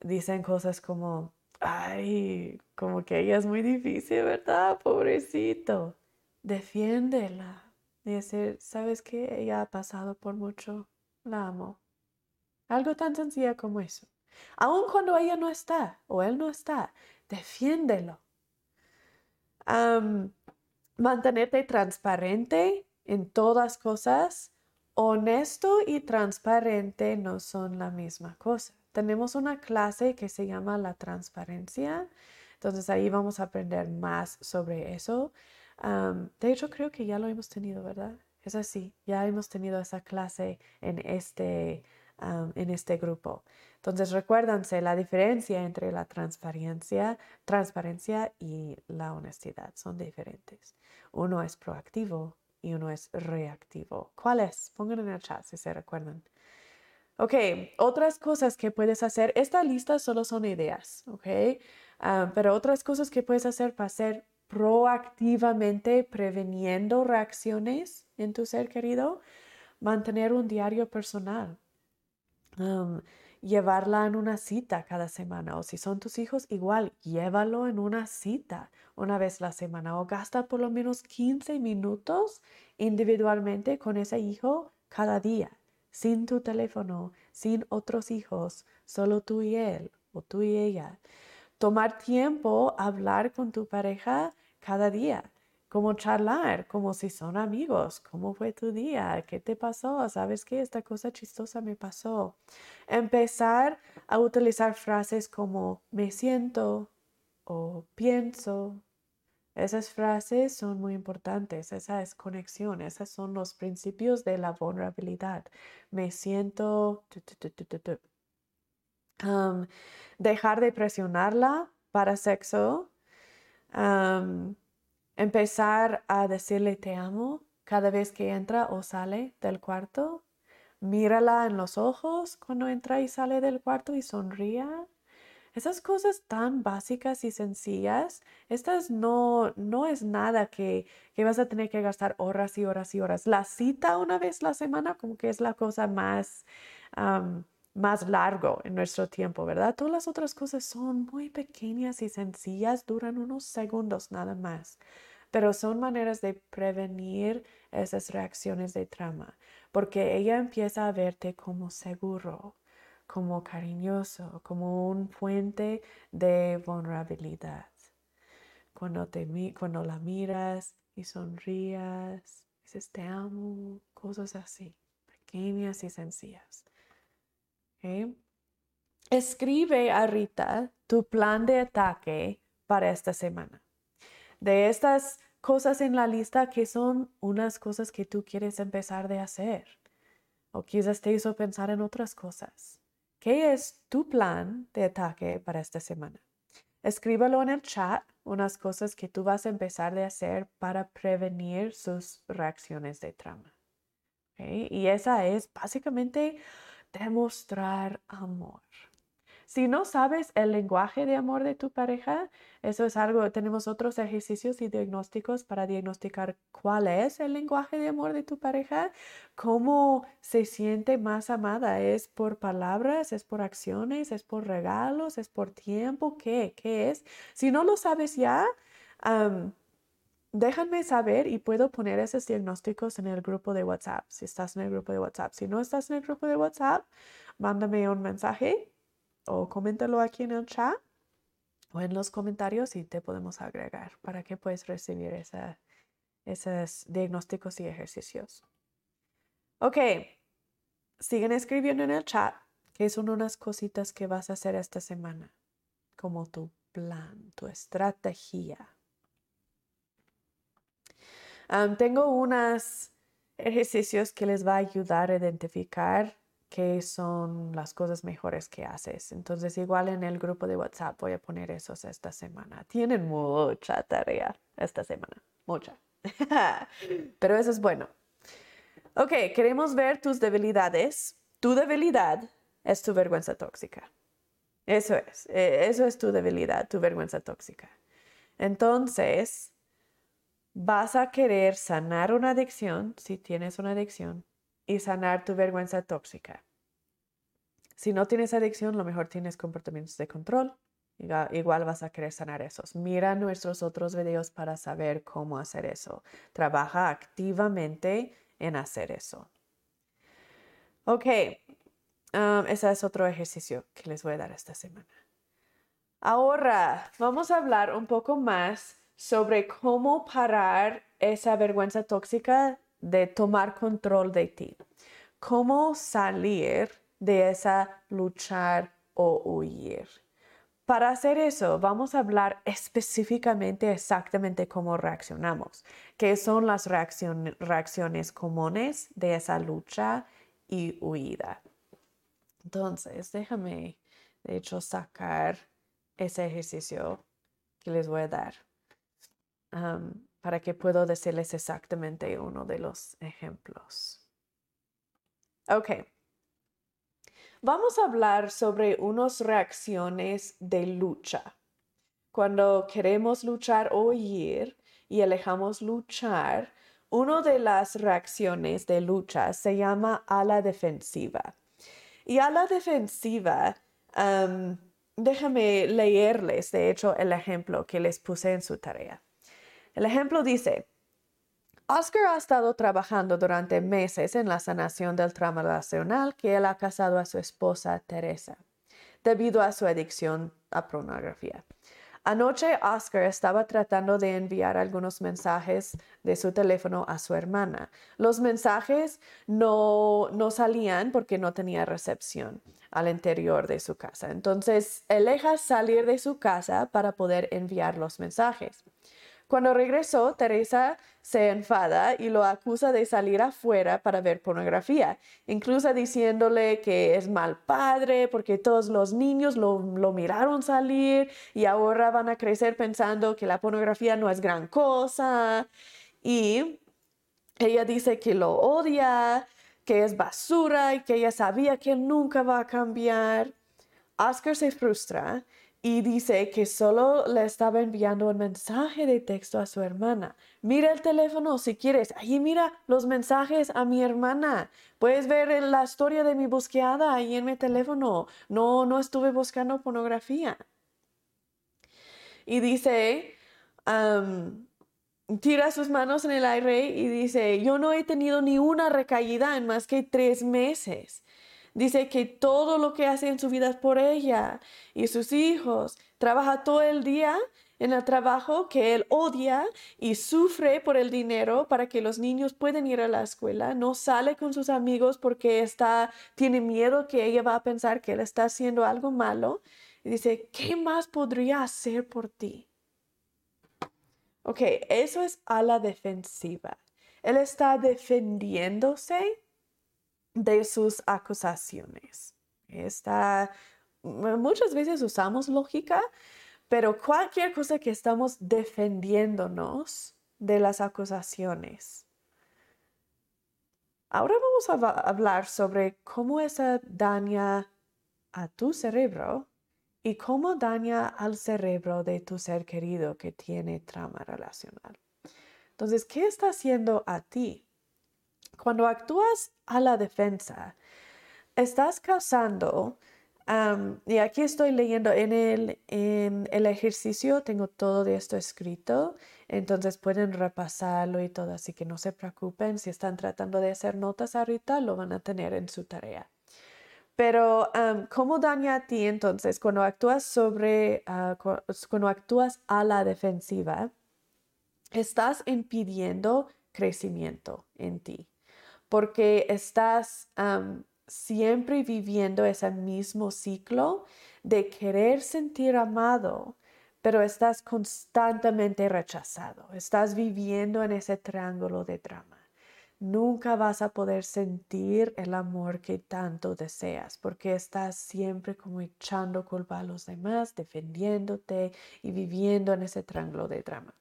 dicen cosas como, ay, como que ella es muy difícil, ¿verdad? Pobrecito. Defiéndela. Y decir, ¿sabes qué? Ella ha pasado por mucho. La amo. Algo tan sencillo como eso. Aun cuando ella no está o él no está, defiéndelo. mantenerte transparente en todas cosas. Honesto y transparente no son la misma cosa. Tenemos una clase que se llama la transparencia. Entonces ahí vamos a aprender más sobre eso. de hecho, creo que ya lo hemos tenido, ¿verdad? Es así, ya hemos tenido esa clase en este, en este grupo. Entonces, recuérdense la diferencia entre la transparencia, transparencia y la honestidad. Son diferentes. Uno es proactivo y uno es reactivo. ¿Cuál es? Pongan en el chat si se recuerdan. Ok, otras cosas que puedes hacer. Esta lista solo son ideas, ¿ok? Ah, pero otras cosas que puedes hacer para ser proactivamente preveniendo reacciones en tu ser querido, mantener un diario personal llevarla en una cita cada semana o si son tus hijos, igual, llévalo en una cita una vez la semana o gasta por lo menos 15 minutos individualmente con ese hijo cada día, sin tu teléfono, sin otros hijos, solo tú y él o tú y ella. Tomar tiempo a hablar con tu pareja cada día como charlar, como si son amigos. ¿Cómo fue tu día? ¿Qué te pasó? ¿Sabes qué? Esta cosa chistosa me pasó. Empezar a utilizar frases como me siento o pienso. Esas frases son muy importantes, esa es conexión, esos son los principios de la vulnerabilidad. Me siento... dejar de presionarla para sexo empezar a decirle te amo cada vez que entra o sale del cuarto. Mírala en los ojos cuando entra y sale del cuarto y sonría. Esas cosas tan básicas y sencillas, estas no, no es nada que, que vas a tener que gastar horas y horas y horas. La cita una vez la semana como que es la cosa más, más largo en nuestro tiempo, ¿verdad? Todas las otras cosas son muy pequeñas y sencillas, duran unos segundos nada más pero son maneras de prevenir esas reacciones de trauma, porque ella empieza a verte como seguro, como cariñoso, como un fuente de vulnerabilidad. Cuando, te, cuando la miras y sonrías, dices te amo, cosas así, pequeñas y sencillas. Escribe a Rita tu plan de ataque para esta semana de estas cosas en la lista que son unas cosas que tú quieres empezar de hacer. O quizás te hizo pensar en otras cosas. ¿Qué es tu plan de ataque para esta semana? Escríbelo en el chat, unas cosas que tú vas a empezar de hacer para prevenir sus reacciones de trauma. Y esa es básicamente demostrar amor. Si no sabes el lenguaje de amor de tu pareja, eso es algo, tenemos otros ejercicios y diagnósticos para diagnosticar cuál es el lenguaje de amor de tu pareja, cómo se siente más amada, es por palabras, es por acciones, es por regalos, es por tiempo, ¿qué? ¿Qué es? Si no lo sabes ya, déjame saber y puedo poner esos diagnósticos en el grupo de WhatsApp, si estás en el grupo de WhatsApp. Si no estás en el grupo de WhatsApp, mándame un mensaje o coméntalo aquí en el chat o en los comentarios y te podemos agregar para que puedas recibir esos diagnósticos y ejercicios. Ok, siguen escribiendo en el chat qué son unas cositas que vas a hacer esta semana, como tu plan, tu estrategia. tengo unos ejercicios que les va a ayudar a identificar qué son las cosas mejores que haces. Entonces, igual en el grupo de WhatsApp voy a poner esos esta semana. Tienen mucha tarea esta semana, mucha. Pero eso es bueno. Ok, queremos ver tus debilidades. Tu debilidad es tu vergüenza tóxica. Eso es, eh, eso es tu debilidad, tu vergüenza tóxica. Entonces, vas a querer sanar una adicción, si tienes una adicción, y sanar tu vergüenza tóxica. Si no tienes adicción, lo mejor tienes comportamientos de control. Igual vas a querer sanar esos. Mira nuestros otros videos para saber cómo hacer eso. Trabaja activamente en hacer eso. Ok, um, ese es otro ejercicio que les voy a dar esta semana. Ahora vamos a hablar un poco más sobre cómo parar esa vergüenza tóxica de tomar control de ti. Cómo salir de esa luchar o huir. Para hacer eso, vamos a hablar específicamente exactamente cómo reaccionamos, qué son las reacciones comunes de esa lucha y huida. Entonces, déjame, de hecho, sacar ese ejercicio que les voy a dar para que puedo decirles exactamente uno de los ejemplos. Ok. Vamos a hablar sobre unas reacciones de lucha. Cuando queremos luchar o huir y alejamos luchar, una de las reacciones de lucha se llama a la defensiva. Y a la defensiva, déjame leerles, de hecho, el ejemplo que les puse en su tarea. El ejemplo dice, Oscar ha estado trabajando durante meses en la sanación del trauma relacional que él ha casado a su esposa Teresa, debido a su adicción a pornografía. Anoche Oscar estaba tratando de enviar algunos mensajes de su teléfono a su hermana. Los mensajes no, no salían porque no tenía recepción al interior de su casa. Entonces, él salir de su casa para poder enviar los mensajes. Cuando regresó, Teresa se enfada y lo acusa de salir afuera para ver pornografía, incluso diciéndole que es mal padre porque todos los niños lo, miraron salir y ahora van a crecer pensando que la pornografía no es gran cosa. Y ella dice que lo odia, que es basura y que ella sabía que nunca va a cambiar. Oscar se frustra y dice que solo le estaba enviando un mensaje de texto a su hermana. Mira el teléfono si quieres. Ahí mira los mensajes a mi hermana. Puedes ver la historia de mi búsqueda ahí en mi teléfono. No, no estuve buscando pornografía. Y dice, tira sus manos en el aire y dice, yo no he tenido ni una recaída en más que tres meses. Dice que todo lo que hace en su vida es por ella y sus hijos. Trabaja todo el día en el trabajo que él odia y sufre por el dinero para que los niños puedan ir a la escuela. No sale con sus amigos porque está, tiene miedo que ella va a pensar que él está haciendo algo malo. Y dice, ¿qué más podría hacer por ti? Ok, eso es a la defensiva. Él está defendiéndose de sus acusaciones. Está, muchas veces usamos lógica, pero cualquier cosa que estamos defendiéndonos de las acusaciones. Ahora vamos a hablar sobre cómo esa daña a tu cerebro y cómo daña al cerebro de tu ser querido que tiene trauma relacional. Entonces, ¿qué está haciendo a ti? Cuando actúas a la defensa, estás causando, y aquí estoy leyendo en el, ejercicio, tengo todo esto escrito, entonces pueden repasarlo y todo, así que no se preocupen, si están tratando de hacer notas ahorita, lo van a tener en su tarea. Pero, ¿cómo daña a ti entonces cuando actúas sobre, ah, cuando actúas a la defensiva? Estás impidiendo crecimiento en ti porque estás siempre viviendo ese mismo ciclo de querer sentir amado, pero estás constantemente rechazado, estás viviendo en ese triángulo de drama. Nunca vas a poder sentir el amor que tanto deseas porque estás siempre como echando culpa a los demás, defendiéndote y viviendo en ese triángulo de drama.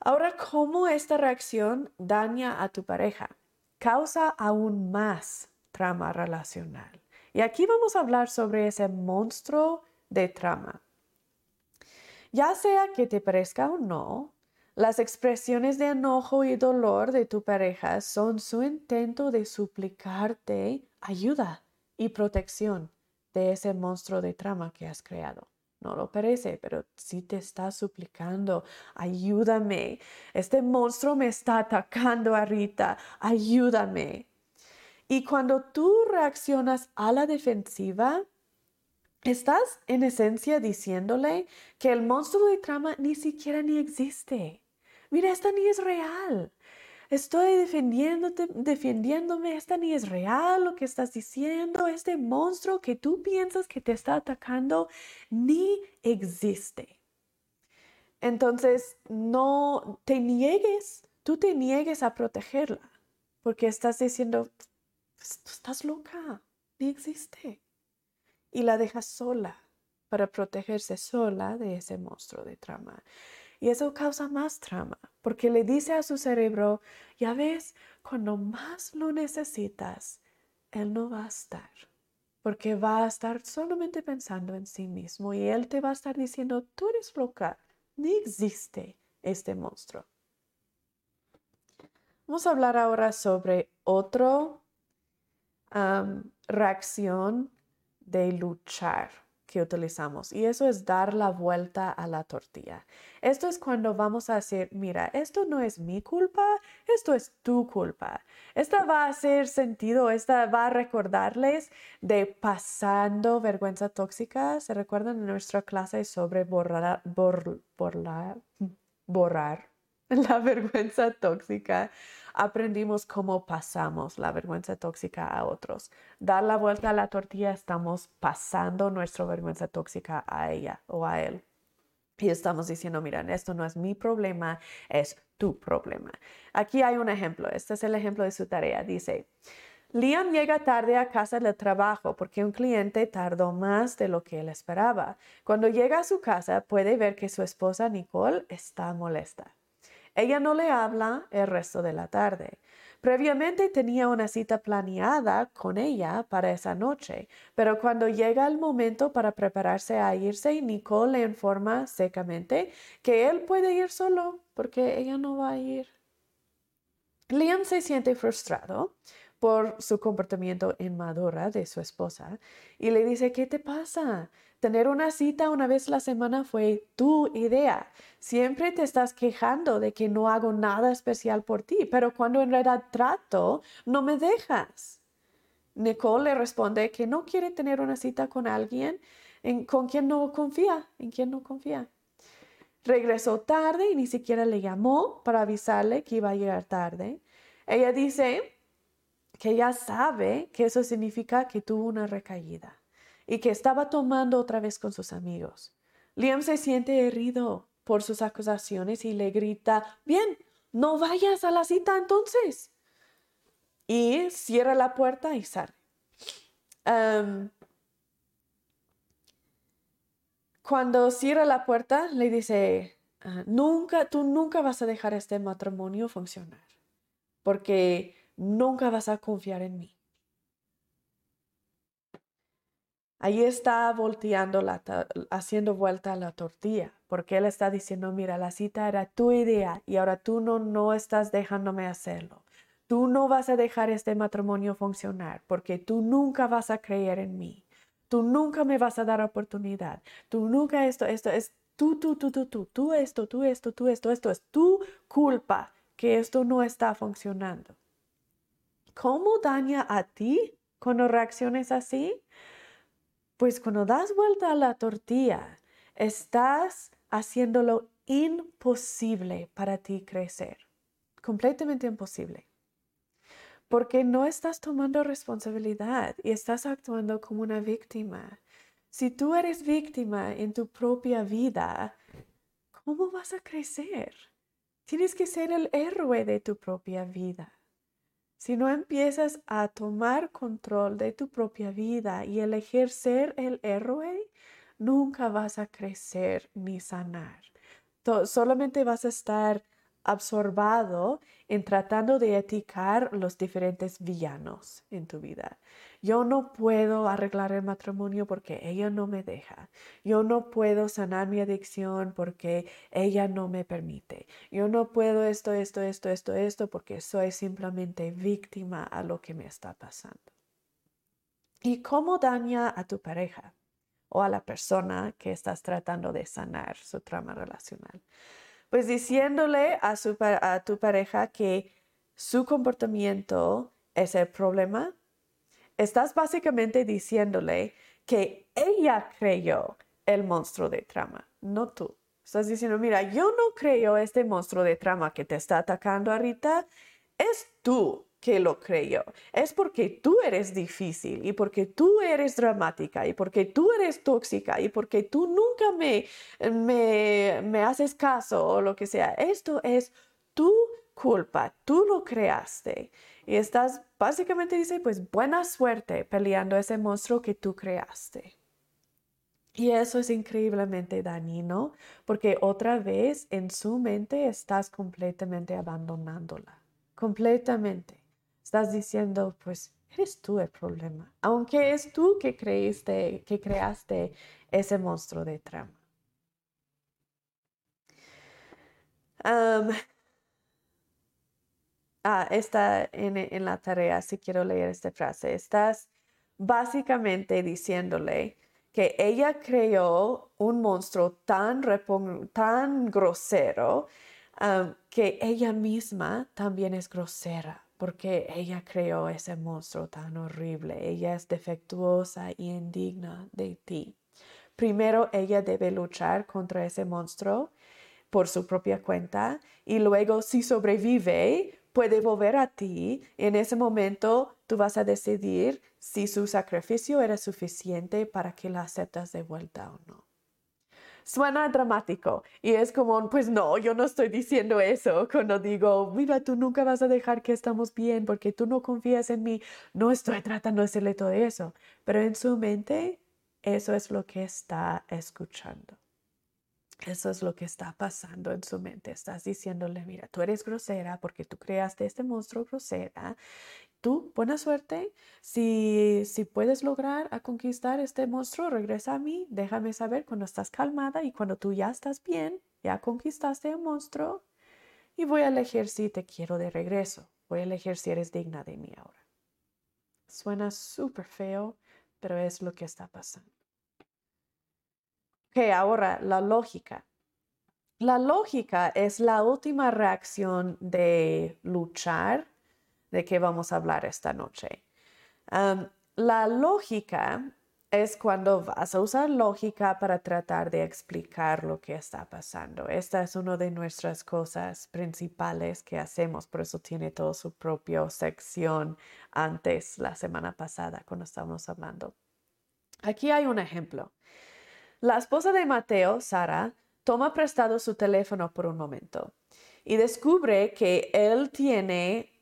Ahora, ¿cómo esta reacción daña a tu pareja? Causa aún más trama relacional. Y aquí vamos a hablar sobre ese monstruo de trama. Ya sea que te parezca o no, las expresiones de enojo y dolor de tu pareja son su intento de suplicarte ayuda y protección de ese monstruo de trama que has creado. No lo parece, pero sí te está suplicando, ayúdame. Este monstruo me está atacando ahorita, ayúdame. Y cuando tú reaccionas a la defensiva, estás en esencia diciéndole que el monstruo de trama ni siquiera ni existe. Mira, esta ni es real. Estoy defendiéndote, defendiéndome, esta ni es real lo que estás diciendo. Este monstruo que tú piensas que te está atacando ni existe. Entonces, no te niegues, tú te niegues a protegerla, porque estás diciendo, estás loca, ni existe. Y la dejas sola para protegerse sola de ese monstruo de trama. Y eso causa más trama, porque le dice a su cerebro, ya ves, cuando más lo necesitas, él no va a estar, porque va a estar solamente pensando en sí mismo y él te va a estar diciendo, tú eres loca, ni existe este monstruo. Vamos a hablar ahora sobre otra reacción de luchar que utilizamos y eso es dar la vuelta a la tortilla. Esto es cuando vamos a decir, mira, esto no es mi culpa, esto es tu culpa. Esta va a hacer sentido, esta va a recordarles de pasando vergüenza tóxica. ¿Se recuerdan en nuestra clase sobre borrar la vergüenza tóxica? aprendimos cómo pasamos la vergüenza tóxica a otros. Dar la vuelta a la tortilla, estamos pasando nuestra vergüenza tóxica a ella o a él. Y estamos diciendo, mira, esto no es mi problema, es tu problema. Aquí hay un ejemplo. Este es el ejemplo de su tarea. Dice, Liam llega tarde a casa del trabajo porque un cliente tardó más de lo que él esperaba. Cuando llega a su casa puede ver que su esposa Nicole está molesta. Ella no le habla el resto de la tarde. Previamente tenía una cita planeada con ella para esa noche, pero cuando llega el momento para prepararse a irse, Nicole le informa secamente que él puede ir solo porque ella no va a ir. Liam se siente frustrado por su comportamiento inmadura de su esposa y le dice, ¿qué te pasa? Tener una cita una vez la semana fue tu idea. Siempre te estás quejando de que no hago nada especial por ti, pero cuando en realidad trato, no me dejas. Nicole le responde que no quiere tener una cita con alguien en, con quien no confía, en quien no confía. Regresó tarde y ni siquiera le llamó para avisarle que iba a llegar tarde. Ella dice que ya sabe que eso significa que tuvo una recaída y que estaba tomando otra vez con sus amigos. Liam se siente herido por sus acusaciones y le grita, bien, no vayas a la cita entonces. Y cierra la puerta y sale. cuando cierra la puerta, le dice, ah, nunca, tú nunca vas a dejar este matrimonio funcionar, porque nunca vas a confiar en mí. Ahí está volteando, la haciendo vuelta a la tortilla, porque él está diciendo, mira, la cita era tu idea y ahora tú no, no estás dejándome hacerlo. Tú no vas a dejar este matrimonio funcionar porque tú nunca vas a creer en mí. Tú nunca me vas a dar oportunidad. Tú nunca esto, esto es tú, tú, tú, tú, tú, tú esto, tú esto, tú esto, esto es tu culpa que esto no está funcionando. ¿Cómo daña a ti cuando reacciones así? Pues cuando das vuelta a la tortilla, estás haciéndolo imposible para ti crecer. Completamente imposible. porque no estás tomando responsabilidad y estás actuando como una víctima. Si tú eres víctima en tu propia vida, ¿cómo vas a crecer? Tienes que ser el héroe de tu propia vida. Si no empiezas a tomar control de tu propia vida y elegir ser el héroe, nunca vas a crecer ni sanar. solamente vas a estar absorbado en tratando de eticar los diferentes villanos en tu vida. Yo no puedo arreglar el matrimonio porque ella no me deja. Yo no puedo sanar mi adicción porque ella no me permite. Yo no puedo esto, esto, esto, esto, esto porque soy simplemente víctima a lo que me está pasando. ¿Y cómo daña a tu pareja o a la persona que estás tratando de sanar su trama relacional? Pues diciéndole a, tu pareja que su comportamiento es el problema, estás básicamente diciéndole que ella creyó el monstruo de trama, no tú. Estás diciendo, mira, yo no creo este monstruo de trama que te está atacando ahorita, es tú que lo creyó. Es porque tú eres difícil y porque tú eres dramática y porque tú eres tóxica y porque tú nunca me, me, me haces caso o lo que sea. Esto es tu culpa, tú lo creaste. Y estás, básicamente dice, pues buena suerte peleando ese monstruo que tú creaste. Y eso es increíblemente dañino porque otra vez en su mente estás completamente abandonándola. Completamente. Estás diciendo, pues eres tú el problema, aunque es tú que creíste, que creaste ese monstruo de trama. ah, está en, la tarea, si quiero leer esta frase. Estás básicamente diciéndole que ella creó un monstruo tan, tan grosero que ella misma también es grosera porque ella creó ese monstruo tan horrible. Ella es defectuosa y indigna de ti. Primero ella debe luchar contra ese monstruo por su propia cuenta y luego si sobrevive puede volver a ti. En ese momento tú vas a decidir si su sacrificio era suficiente para que la aceptas de vuelta o no suena dramático y es como, pues no, yo no estoy diciendo eso cuando digo, mira, tú nunca vas a dejar que estamos bien porque tú no confías en mí. No estoy tratando de hacerle todo eso, pero en su mente eso es lo que está escuchando. Eso es lo que está pasando en su mente. Estás diciéndole, mira, tú eres grosera porque tú creaste este monstruo grosera tú, buena suerte. Si, si puedes lograr a conquistar este monstruo, regresa a mí, déjame saber cuando estás calmada y cuando tú ya estás bien, ya conquistaste el monstruo y voy a elegir si te quiero de regreso. Voy a elegir si eres digna de mí ahora. Suena súper feo, pero es lo que está pasando. Ok, ahora la lógica. La lógica es la última reacción de luchar de qué vamos a hablar esta noche. la lógica es cuando vas a usar lógica para tratar de explicar lo que está pasando. Esta es una de nuestras cosas principales que hacemos, por eso tiene toda su propia sección antes, la semana pasada, cuando estábamos hablando. Aquí hay un ejemplo. La esposa de Mateo, Sara, toma prestado su teléfono por un momento y descubre que él tiene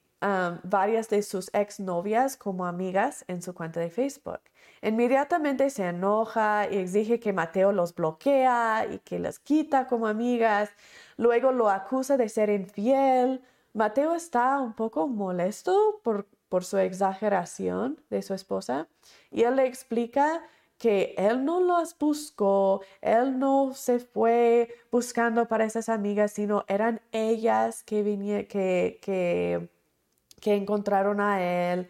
varias de sus exnovias como amigas en su cuenta de Facebook. Inmediatamente se enoja y exige que Mateo los bloquea y que las quita como amigas. Luego lo acusa de ser infiel. Mateo está un poco molesto por, por su exageración de su esposa y él le explica que él no las buscó, él no se fue buscando para esas amigas, sino eran ellas que, que, que que encontraron a él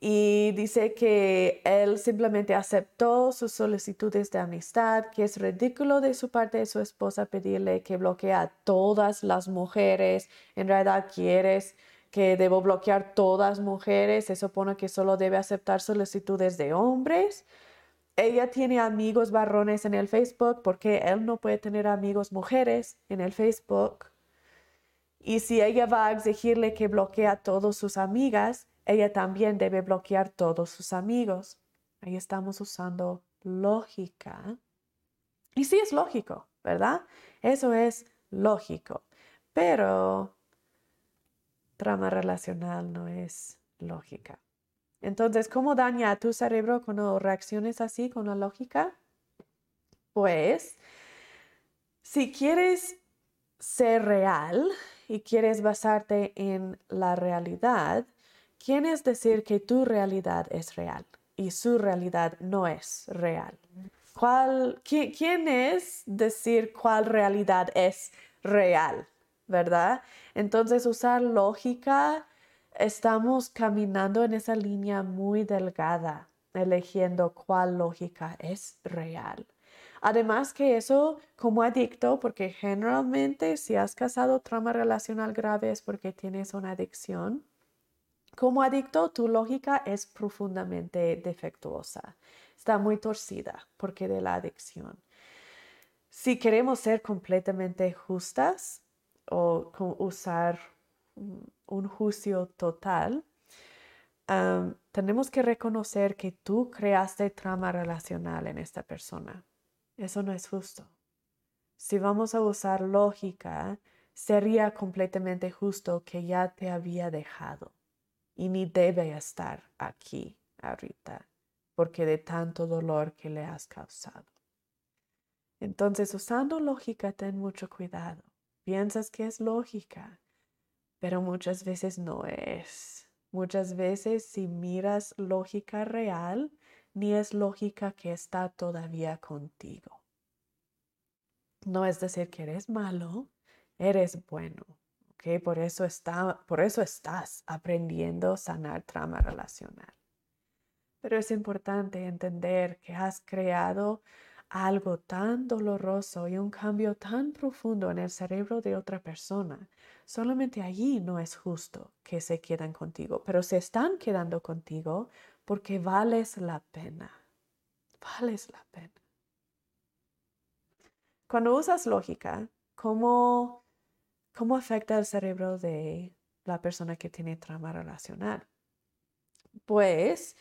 y dice que él simplemente aceptó sus solicitudes de amistad, que es ridículo de su parte de su esposa pedirle que bloquee a todas las mujeres. En realidad quieres que debo bloquear todas mujeres, se supone que solo debe aceptar solicitudes de hombres. Ella tiene amigos varones en el Facebook porque él no puede tener amigos mujeres en el Facebook. Y si ella va a exigirle que bloquee a todas sus amigas, ella también debe bloquear todos sus amigos. Ahí estamos usando lógica. Y sí es lógico, ¿verdad? Eso es lógico. Pero trama relacional no es lógica. Entonces, ¿cómo daña a tu cerebro cuando reacciones así con la lógica? Pues, si quieres ser real y quieres basarte en la realidad, ¿quién decir que tu realidad es real y su realidad no es real? ¿Cuál, ¿Quién es decir cuál realidad es real? ¿Verdad? Entonces, usar lógica, estamos caminando en esa línea muy delgada, eligiendo cuál lógica es real. Además que eso como adicto, porque generalmente si has casado trauma relacional grave es porque tienes una adicción. Como adicto, tu lógica es profundamente defectuosa. Está muy torcida porque de la adicción. Si queremos ser completamente justas o usar un juicio total, tenemos que reconocer que tú creaste trauma relacional en esta persona. Eso no es justo. Si vamos a usar lógica, sería completamente justo que ya te había dejado y ni debe estar aquí ahorita, porque de tanto dolor que le has causado. Entonces, usando lógica, ten mucho cuidado. Piensas que es lógica, pero muchas veces no es. Muchas veces si miras lógica real, ni es lógica que está todavía contigo. No es decir que eres malo, eres bueno. ¿okay? Por, eso está, por eso estás aprendiendo a sanar trama relacional. Pero es importante entender que has creado algo tan doloroso y un cambio tan profundo en el cerebro de otra persona. Solamente allí no es justo que se quedan contigo, pero se están quedando contigo porque vales la pena. Vales la pena. Cuando usas lógica, ¿cómo, cómo afecta el cerebro de la persona que tiene trauma relacional? Pues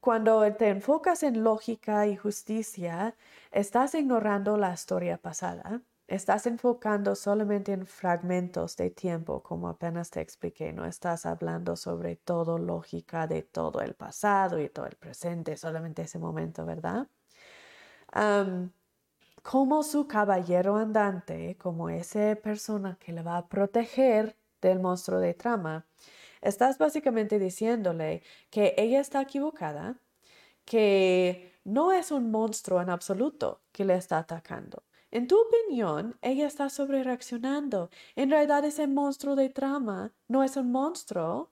cuando te enfocas en lógica y justicia, estás ignorando la historia pasada estás enfocando solamente en fragmentos de tiempo, como apenas te expliqué, no estás hablando sobre todo lógica de todo el pasado y todo el presente, solamente ese momento, ¿verdad? como su caballero andante, como esa persona que le va a proteger del monstruo de trama, estás básicamente diciéndole que ella está equivocada, que no es un monstruo en absoluto que le está atacando, en tu opinión, ella está sobre reaccionando. En realidad ese monstruo de trama no es un monstruo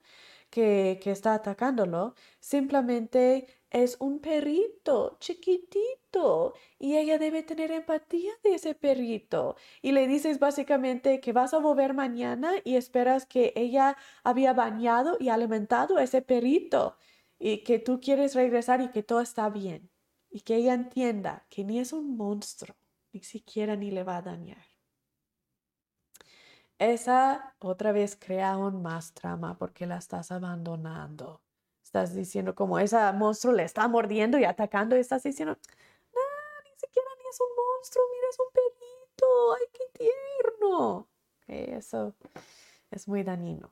que, que está atacándolo, simplemente es un perrito chiquitito y ella debe tener empatía de ese perrito. Y le dices básicamente que vas a mover mañana y esperas que ella había bañado y alimentado a ese perrito y que tú quieres regresar y que todo está bien y que ella entienda que ni es un monstruo ni siquiera ni le va a dañar. Esa otra vez crea aún más trama porque la estás abandonando. Estás diciendo como ese monstruo le está mordiendo y atacando y estás diciendo, no, ni siquiera ni es un monstruo, mira, es un perrito, ay, qué tierno. eso es muy dañino.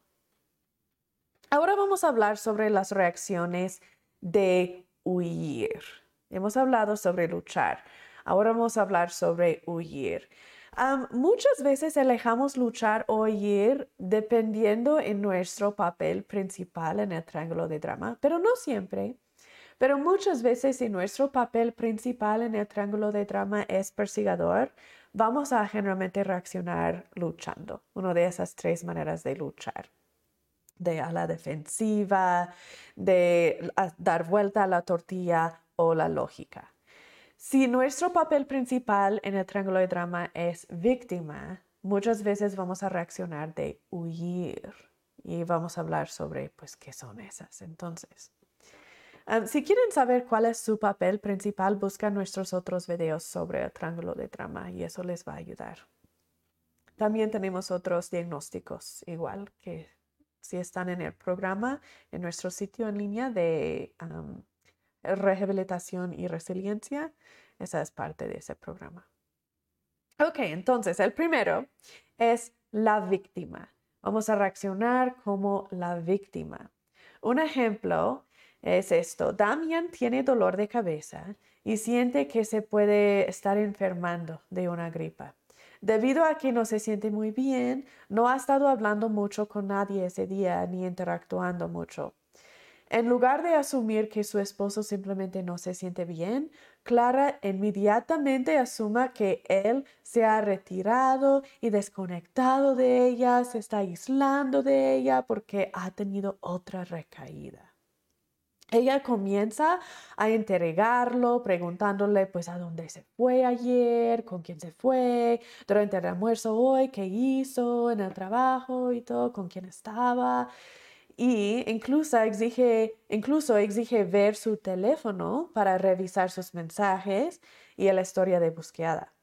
Ahora vamos a hablar sobre las reacciones de huir. Hemos hablado sobre luchar. Ahora vamos a hablar sobre huir. muchas veces elegamos luchar o huir dependiendo en nuestro papel principal en el triángulo de drama, pero no siempre. Pero muchas veces si nuestro papel principal en el triángulo de drama es persigador, vamos a generalmente reaccionar luchando. Una de esas tres maneras de luchar. De a la defensiva, de dar vuelta a la tortilla o la lógica. Si nuestro papel principal en el triángulo de drama es víctima, muchas veces vamos a reaccionar de huir y vamos a hablar sobre, pues, qué son esas. Entonces, si quieren saber cuál es su papel principal, buscan nuestros otros videos sobre el triángulo de drama y eso les va a ayudar. También tenemos otros diagnósticos igual que Si están en el programa, en nuestro sitio en línea de rehabilitación y resiliencia, esa es parte de ese programa. Ok, entonces el primero es la víctima. Vamos a reaccionar como la víctima. Un ejemplo es esto. Damian tiene dolor de cabeza y siente que se puede estar enfermando de una gripa. Debido a que no se siente muy bien, no ha estado hablando mucho con nadie ese día ni interactuando mucho. En lugar de asumir que su esposo simplemente no se siente bien, Clara inmediatamente asuma que él se ha retirado y desconectado de ella, se está aislando de ella porque ha tenido otra recaída. Ella comienza a interrogarlo, preguntándole pues a dónde se fue ayer, con quién se fue, durante el almuerzo hoy, qué hizo en el trabajo y todo, con quién estaba y incluso exige, incluso exige ver su teléfono para revisar sus mensajes y la historia de búsqueda.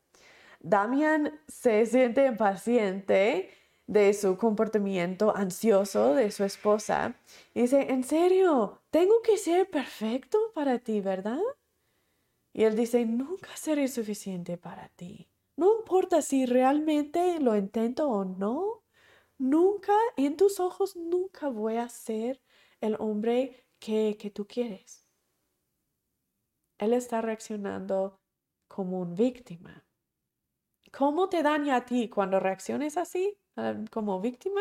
Damian se siente impaciente de su comportamiento ansioso de su esposa y dice, en serio, tengo que ser perfecto para ti, ¿verdad? Y él dice, nunca seré suficiente para ti. No importa si realmente lo intento o no, nunca, en tus ojos, nunca voy a ser el hombre que, que tú quieres. Él está reaccionando como una víctima. ¿Cómo te daña a ti cuando reacciones así, ah, como víctima?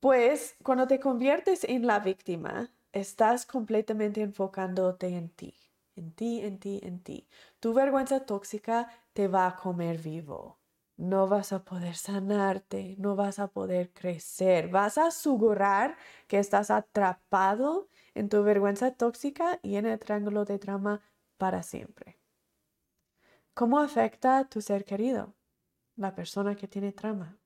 Pues cuando te conviertes en la víctima, estás completamente enfocándote en ti, en ti, en ti, en ti. Tu vergüenza tóxica te va a comer vivo no vas a poder sanarte, no vas a poder crecer, vas a asegurar que estás atrapado en tu vergüenza tóxica y en el triángulo de drama para siempre. ¿Cómo afecta a tu ser querido, la persona que tiene trama?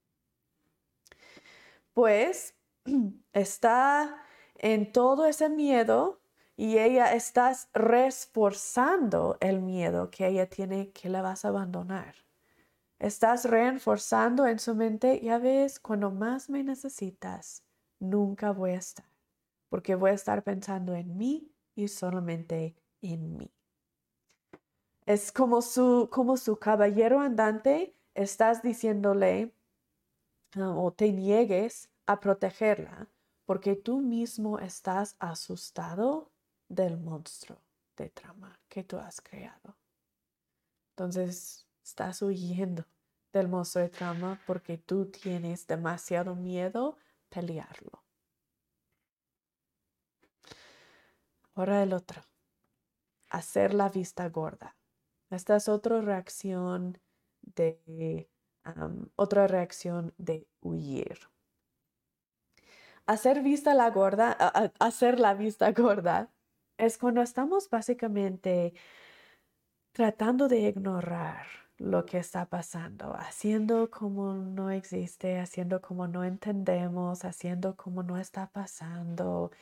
Pues está en todo ese miedo y ella está reforzando el miedo que ella tiene que la vas a abandonar. Estás reforzando en su mente, ya ves, cuando más me necesitas, nunca voy a estar, porque voy a estar pensando en mí y solamente en mí. Es como su, como su caballero andante, estás diciéndole ah, o te niegues a protegerla, porque tú mismo estás asustado del monstruo de trama que tú has creado. Entonces, Estás huyendo del monstruo de trama porque tú tienes demasiado miedo pelearlo. Ahora el otro. Hacer la vista gorda. Esta es otra reacción de otra reacción de huir. Hacer vista la gorda, hacer la vista gorda es cuando estamos básicamente tratando de ignorar lo que está pasando, haciendo como no existe, haciendo como no entendemos, haciendo como no está pasando,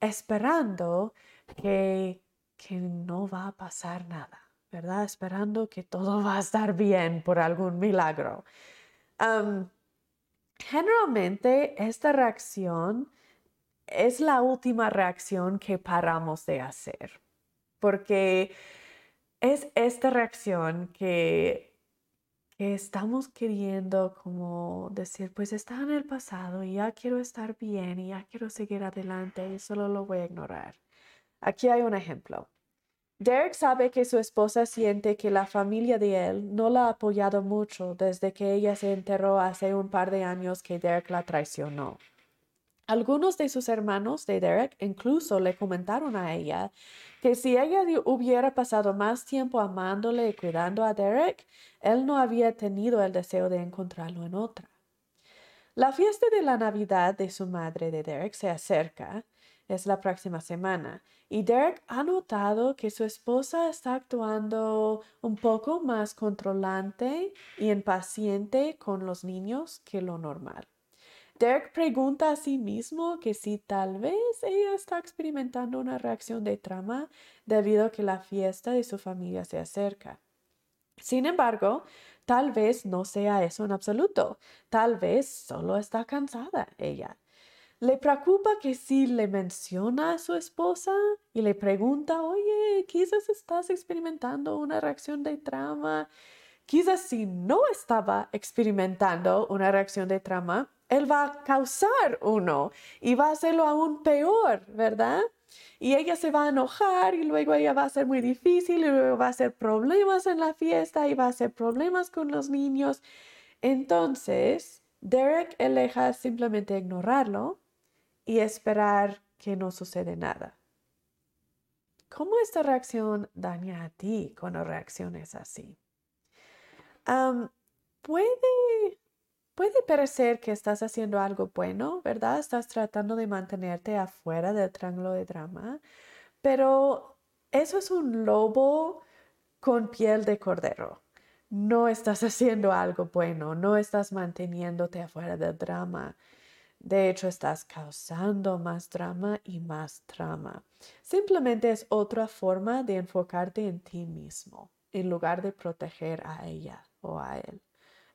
esperando que, que no va a pasar nada, ¿verdad? Esperando que todo va a estar bien por algún milagro. generalmente esta reacción es la última reacción que paramos de hacer, porque es esta reacción que, estamos queriendo como decir, pues está en el pasado y ya quiero estar bien y ya quiero seguir adelante y solo lo voy a ignorar. Aquí hay un ejemplo. Derek sabe que su esposa siente que la familia de él no la ha apoyado mucho desde que ella se enteró hace un par de años que Derek la traicionó. Algunos de sus hermanos de Derek incluso le comentaron a ella que si ella hubiera pasado más tiempo amándole y cuidando a Derek, él no había tenido el deseo de encontrarlo en otra. La fiesta de la Navidad de su madre de Derek se acerca, es la próxima semana, y Derek ha notado que su esposa está actuando un poco más controlante y impaciente con los niños que lo normal. Derek pregunta a sí mismo que si tal vez ella está experimentando una reacción de trama debido a que la fiesta de su familia se acerca. Sin embargo, Tal vez no sea eso en absoluto. Tal vez solo está cansada ella. Le preocupa que si le menciona a su esposa y le pregunta, oye, quizás estás experimentando una reacción de trauma. Quizás si no estaba experimentando una reacción de trauma, él va a causar uno y va a hacerlo aún peor, ¿verdad? Y ella se va a enojar y luego ella va a ser muy difícil y luego va a hacer problemas en la fiesta y va a hacer problemas con los niños. Entonces, Derek elige simplemente ignorarlo y esperar que no sucede nada. ¿Cómo esta reacción daña a ti cuando reacciones así? puede Puede parecer que estás haciendo algo bueno, ¿verdad? Estás tratando de mantenerte afuera del triángulo de drama, pero eso es un lobo con piel de cordero. No estás haciendo algo bueno, no estás manteniéndote afuera del drama. De hecho, estás causando más drama y más drama. Simplemente es otra forma de enfocarte en ti mismo, en lugar de proteger a ella o a él.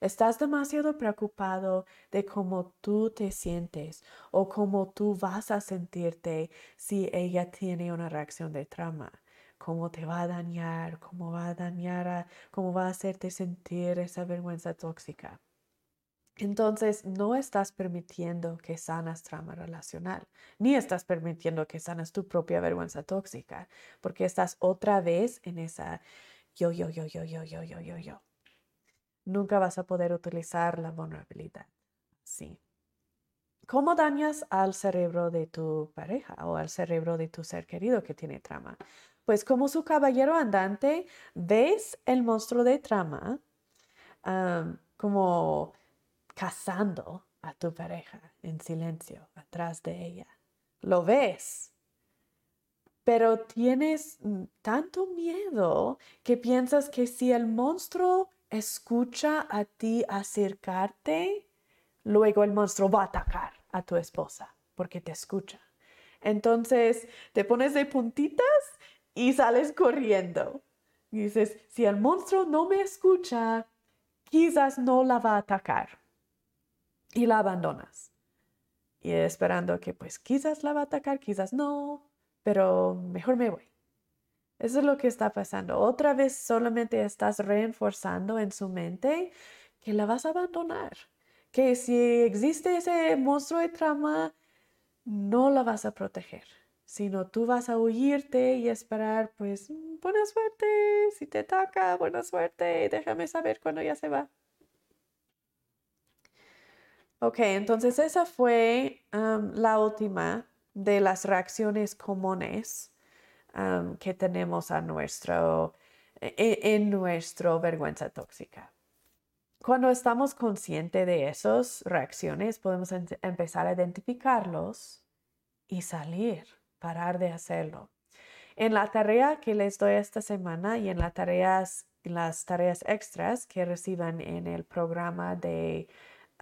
Estás demasiado preocupado de cómo tú te sientes o cómo tú vas a sentirte si ella tiene una reacción de trauma. Cómo te va a dañar, cómo va a dañar, cómo va a hacerte sentir esa vergüenza tóxica. Entonces, no estás permitiendo que sanas trauma relacional, ni estás permitiendo que sanas tu propia vergüenza tóxica, porque estás otra vez en esa yo, yo, yo, yo, yo, yo, yo, yo, yo nunca vas a poder utilizar la vulnerabilidad. Sí. ¿Cómo dañas al cerebro de tu pareja o al cerebro de tu ser querido que tiene trama? Pues como su caballero andante, ves el monstruo de trama como cazando a tu pareja en silencio atrás de ella. Lo ves, pero tienes mm, tanto miedo que piensas que si el monstruo escucha a ti acercarte, luego el monstruo va a atacar a tu esposa porque te escucha. Entonces te pones de puntitas y sales corriendo. Y dices, si el monstruo no me escucha, quizás no la va a atacar. Y la abandonas. Y esperando que pues quizás la va a atacar, quizás no, pero mejor me voy. Eso es lo que está pasando. Otra vez solamente estás reenforzando en su mente que la vas a abandonar. Que si existe ese monstruo de trama, no la vas a proteger, sino tú vas a huirte y esperar, pues, mm, buena suerte, si te ataca, buena suerte, déjame saber cuando ya se va. Ok, entonces esa fue la última de las reacciones comunes que tenemos a nuestro, e, e, en, nuestra vergüenza tóxica. Cuando estamos conscientes de esas reacciones, podemos empezar a identificarlos y salir, parar de hacerlo. En la tarea que les doy esta semana y en las tareas, las tareas extras que reciban en el programa de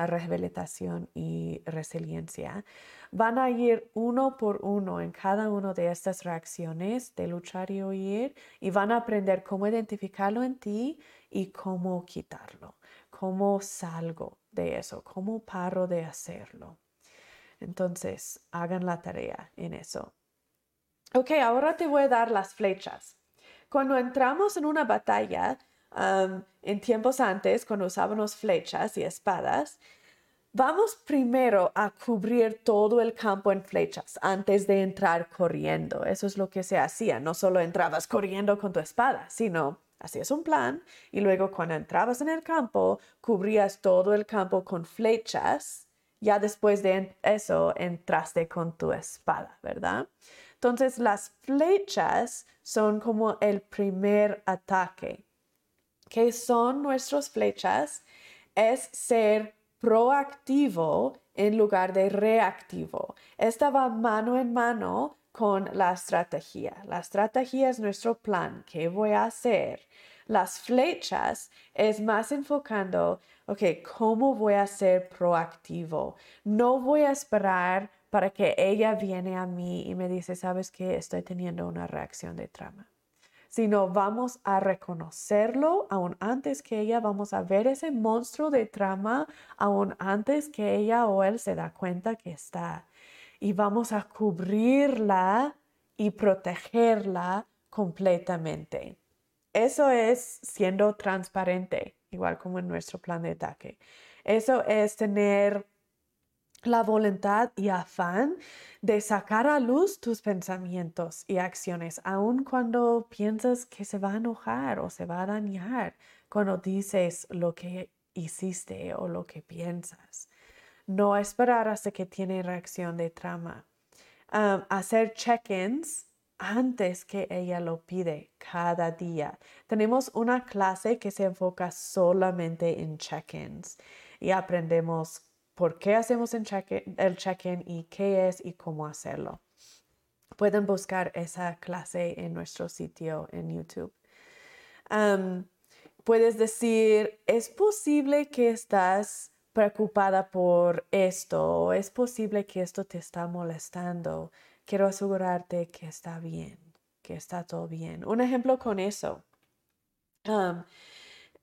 rehabilitación y resiliencia, van a ir uno por uno en cada una de estas reacciones de luchar y huir y van a aprender cómo identificarlo en ti y cómo quitarlo, cómo salgo de eso, cómo paro de hacerlo. Entonces, hagan la tarea en eso. Ok, ahora te voy a dar las flechas. Cuando entramos en una batalla, en tiempos antes, cuando usábamos flechas y espadas, vamos primero a cubrir todo el campo en flechas antes de entrar corriendo. Eso es lo que se hacía. No solo entrabas corriendo con tu espada, sino hacías un plan y luego cuando entrabas en el campo, cubrías todo el campo con flechas. Ya después de eso entraste con tu espada, ¿verdad? Entonces las flechas son como el primer ataque que son nuestras flechas es ser proactivo en lugar de reactivo. Esta va mano en mano con la estrategia. La estrategia es nuestro plan. ¿Qué voy a hacer? Las flechas es más enfocando, ok, ¿cómo voy a ser proactivo? No voy a esperar para que ella viene a mí y me dice, sabes que estoy teniendo una reacción de trama sino vamos a reconocerlo aún antes que ella, vamos a ver ese monstruo de trama aún antes que ella o él se da cuenta que está. Y vamos a cubrirla y protegerla completamente. Eso es siendo transparente, igual como en nuestro plan de ataque. Eso es tener la voluntad y afán de sacar a luz tus pensamientos y acciones, aun cuando piensas que se va a enojar o se va a dañar cuando dices lo que hiciste o lo que piensas. No esperar hasta que tiene reacción de trama. hacer check-ins antes que ella lo pide cada día. Tenemos una clase que se enfoca solamente en check-ins y aprendemos por qué hacemos el check-in y qué es y cómo hacerlo. Pueden buscar esa clase en nuestro sitio en YouTube. puedes decir, es posible que estás preocupada por esto, es posible que esto te está molestando. Quiero asegurarte que está bien, que está todo bien. Un ejemplo con eso.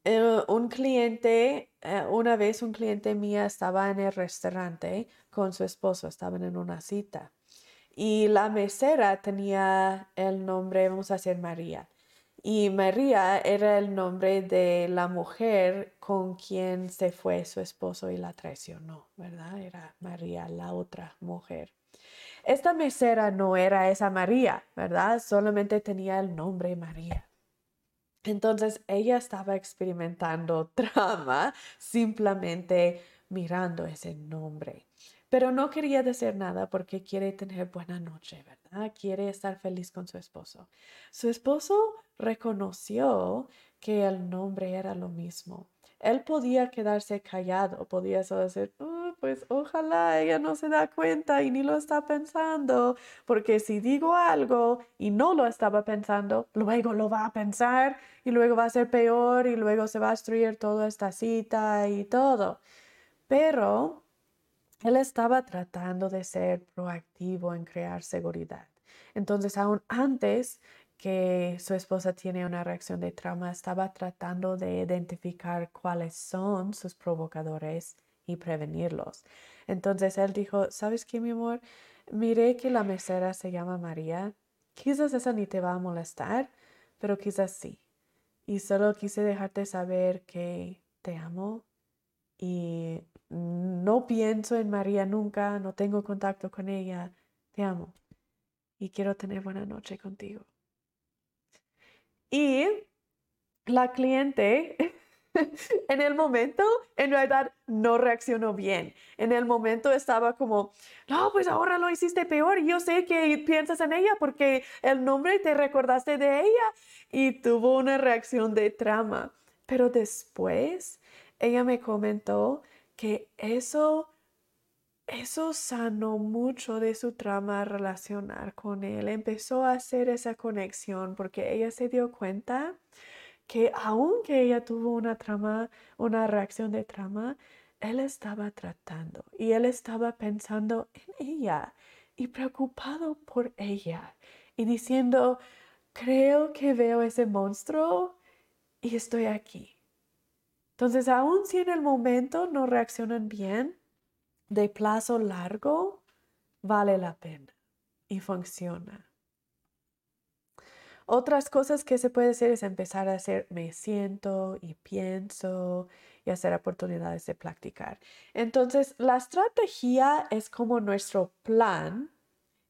Eh, un cliente, eh, una vez un cliente mía estaba en el restaurante con su esposo, estaban en una cita. Y la mesera tenía el nombre, vamos a decir María. Y María era el nombre de la mujer con quien se fue su esposo y la traicionó, ¿verdad? Era María, la otra mujer. Esta mesera no era esa María, ¿verdad? Solamente tenía el nombre María. Entonces ella estaba experimentando trama simplemente mirando ese nombre. Pero no quería decir nada porque quiere tener buena noche, ¿verdad? Quiere estar feliz con su esposo. Su esposo reconoció que el nombre era lo mismo. Él podía quedarse callado, podía solo decir, pues ojalá ella no se da cuenta y ni lo está pensando, porque si digo algo y no lo estaba pensando, luego lo va a pensar y luego va a ser peor y luego se va a destruir toda esta cita y todo. Pero él estaba tratando de ser proactivo en crear seguridad. Entonces, aún antes que su esposa tiene una reacción de trauma, estaba tratando de identificar cuáles son sus provocadores y prevenirlos. Entonces él dijo, ¿sabes qué, mi amor? Miré que la mesera se llama María. Quizás esa ni te va a molestar, pero quizás sí. Y solo quise dejarte saber que te amo y no pienso en María nunca, no tengo contacto con ella. Te amo y quiero tener buena noche contigo. Y la cliente en el momento, en realidad, no reaccionó bien. En el momento estaba como, no, pues ahora lo hiciste peor. Yo sé que piensas en ella porque el nombre te recordaste de ella y tuvo una reacción de trama. Pero después, ella me comentó que eso eso sanó mucho de su trama relacionar con él. Empezó a hacer esa conexión porque ella se dio cuenta que aunque ella tuvo una trama, una reacción de trama, él estaba tratando y él estaba pensando en ella y preocupado por ella y diciendo, creo que veo ese monstruo y estoy aquí. Entonces, aun si en el momento no reaccionan bien, de plazo largo vale la pena y funciona. Otras cosas que se puede hacer es empezar a hacer me siento y pienso y hacer oportunidades de practicar. Entonces, la estrategia es como nuestro plan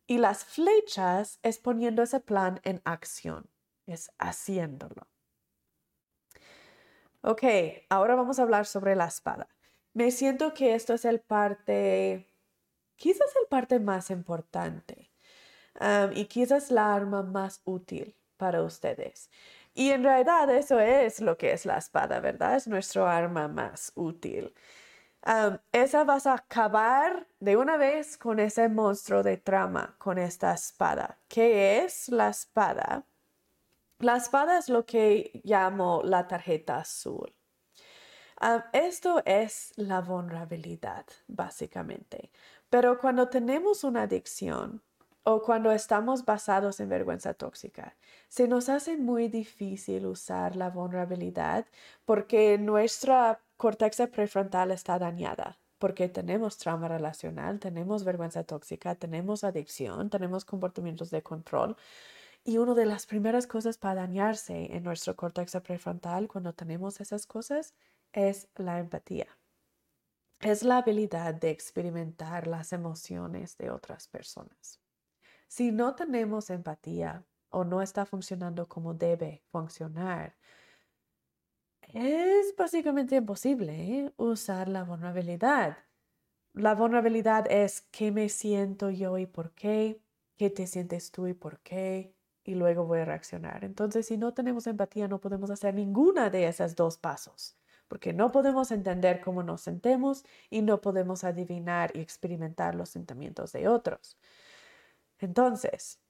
y las flechas es poniendo ese plan en acción, es haciéndolo. Ok, ahora vamos a hablar sobre la espada. Me siento que esto es el parte, quizás el parte más importante y quizás la arma más útil para ustedes. Y en realidad eso es lo que es la espada, ¿verdad? Es nuestro arma más útil. esa vas a acabar de una vez con ese monstruo de trama, con esta espada. ¿Qué es la espada? La espada es lo que llamo la tarjeta azul esto es la vulnerabilidad, básicamente. Pero cuando tenemos una adicción o cuando estamos basados en vergüenza tóxica, se nos hace muy difícil usar la vulnerabilidad porque nuestra corteza prefrontal está dañada, porque tenemos trauma relacional, tenemos vergüenza tóxica, tenemos adicción, tenemos comportamientos de control. Y una de las primeras cosas para dañarse en nuestro corteza prefrontal cuando tenemos esas cosas es la empatía. Es la habilidad de experimentar las emociones de otras personas. Si no tenemos empatía o no está funcionando como debe funcionar, es básicamente imposible ¿eh? usar la vulnerabilidad. La vulnerabilidad es qué me siento yo y por qué, qué te sientes tú y por qué, y luego voy a reaccionar. Entonces, si no tenemos empatía, no podemos hacer ninguna de esos dos pasos, porque no podemos entender cómo nos sentemos y no podemos adivinar y experimentar los sentimientos de otros. Entonces,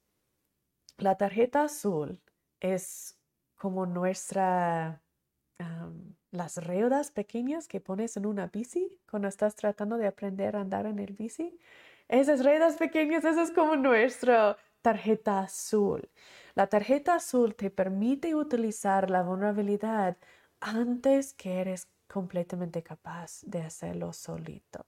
la tarjeta azul es como nuestra, las reudas pequeñas que pones en una bici cuando estás tratando de aprender a andar en el bici. Esas reudas pequeñas, esa es como nuestra tarjeta azul. La tarjeta azul te permite utilizar la vulnerabilidad antes que eres completamente capaz de hacerlo solito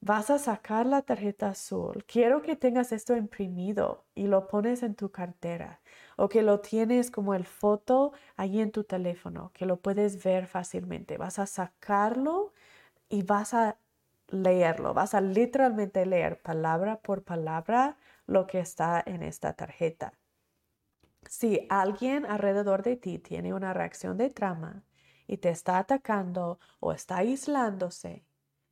vas a sacar la tarjeta azul. Quiero que tengas esto imprimido y lo pones en tu cartera o que lo tienes como el foto ahí en tu teléfono, que lo puedes ver fácilmente. Vas a sacarlo y vas a leerlo. Vas a literalmente leer palabra por palabra lo que está en esta tarjeta. Si alguien alrededor de ti tiene una reacción de trama y te está atacando o está aislándose,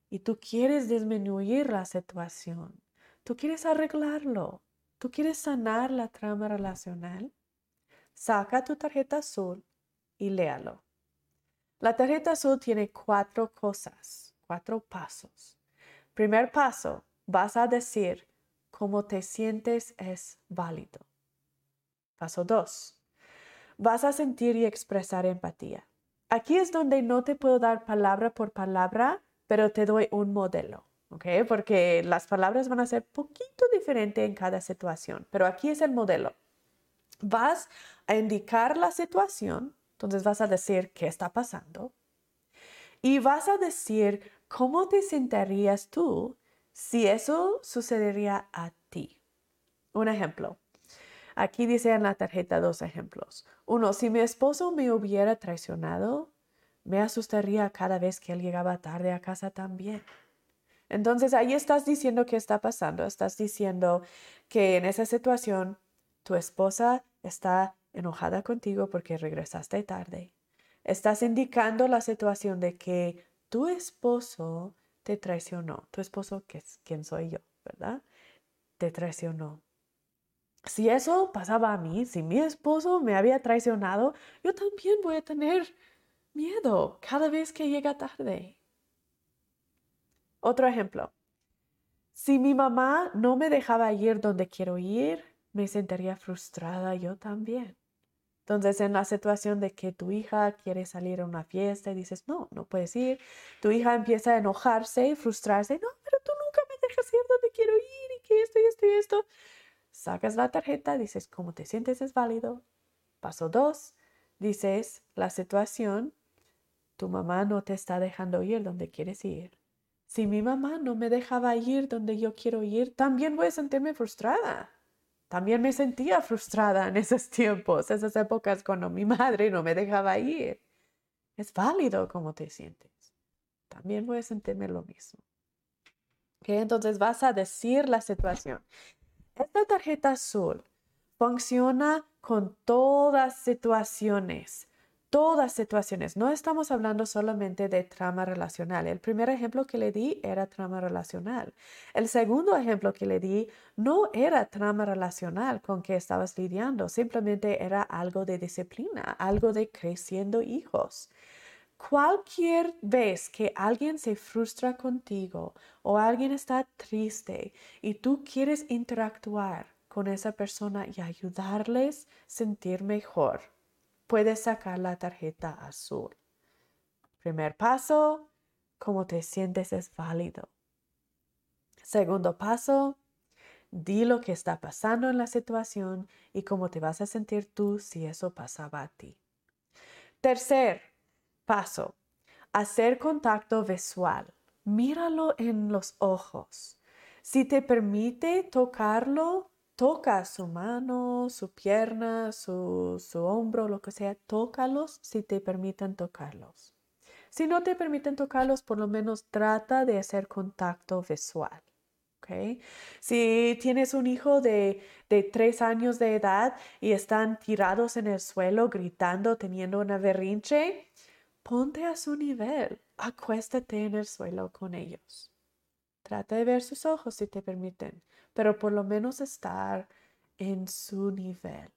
y tú quieres disminuir la situación, tú quieres arreglarlo, tú quieres sanar la trama relacional, saca tu tarjeta azul y léalo. La tarjeta azul tiene cuatro cosas, cuatro pasos. Primer paso, vas a decir cómo te sientes es válido. Paso dos, vas a sentir y expresar empatía. Aquí es donde no te puedo dar palabra por palabra pero te doy un modelo, ¿ok? Porque las palabras van a ser poquito diferentes en cada situación, pero aquí es el modelo. Vas a indicar la situación, entonces vas a decir qué está pasando y vas a decir cómo te sentirías tú si eso sucedería a ti. Un ejemplo. Aquí dice en la tarjeta dos ejemplos. Uno, si mi esposo me hubiera traicionado, me asustaría cada vez que él llegaba tarde a casa también. Entonces ahí estás diciendo qué está pasando. Estás diciendo que en esa situación tu esposa está enojada contigo porque regresaste tarde. Estás indicando la situación de que tu esposo te traicionó. Tu esposo, que es quien soy yo, ¿verdad? Te traicionó. Si eso pasaba a mí, si mi esposo me había traicionado, yo también voy a tener miedo cada vez que llega tarde. Otro ejemplo. Si mi mamá no me dejaba ir donde quiero ir, me sentiría frustrada yo también. Entonces, en la situación de que tu hija quiere salir a una fiesta y dices, no, no puedes ir, tu hija empieza a enojarse y frustrarse, no, pero tú nunca me dejas ir donde quiero ir y que esto y esto y esto. Sacas la tarjeta, dices, ¿cómo te sientes? Es válido. Paso dos, dices la situación tu mamá no te está dejando ir donde quieres ir. Si mi mamá no me dejaba ir donde yo quiero ir, también voy a sentirme frustrada. También me sentía frustrada en esos tiempos, esas épocas cuando mi madre no me dejaba ir. Es válido cómo te sientes. También voy a sentirme lo mismo. Entonces vas a decir la situación. Esta tarjeta azul funciona con todas situaciones todas situaciones. No estamos hablando solamente de trama relacional. El primer ejemplo que le di era trama relacional. El segundo ejemplo que le di no era trama relacional con que estabas lidiando, simplemente era algo de disciplina, algo de creciendo hijos. Cualquier vez que alguien se frustra contigo o alguien está triste y tú quieres interactuar con esa persona y ayudarles a sentir mejor, puedes sacar la tarjeta azul. Primer paso, cómo te sientes es válido. Segundo paso, Di lo que está pasando en la situación y cómo te vas a sentir tú si eso pasaba a ti. Tercer paso, hacer contacto visual. Míralo en los ojos. Si te permite tocarlo, toca su mano, su pierna, su, su hombro, lo que sea, tócalos si te permiten tocarlos. Si no te permiten tocarlos, por lo menos trata de hacer contacto visual. Si tienes un hijo de, de, tres años de edad y están tirados en el suelo gritando, teniendo una berrinche, ponte a su nivel, acuéstate en el suelo con ellos. Trata de ver sus ojos si te permiten, pero por lo menos estar en su nivel.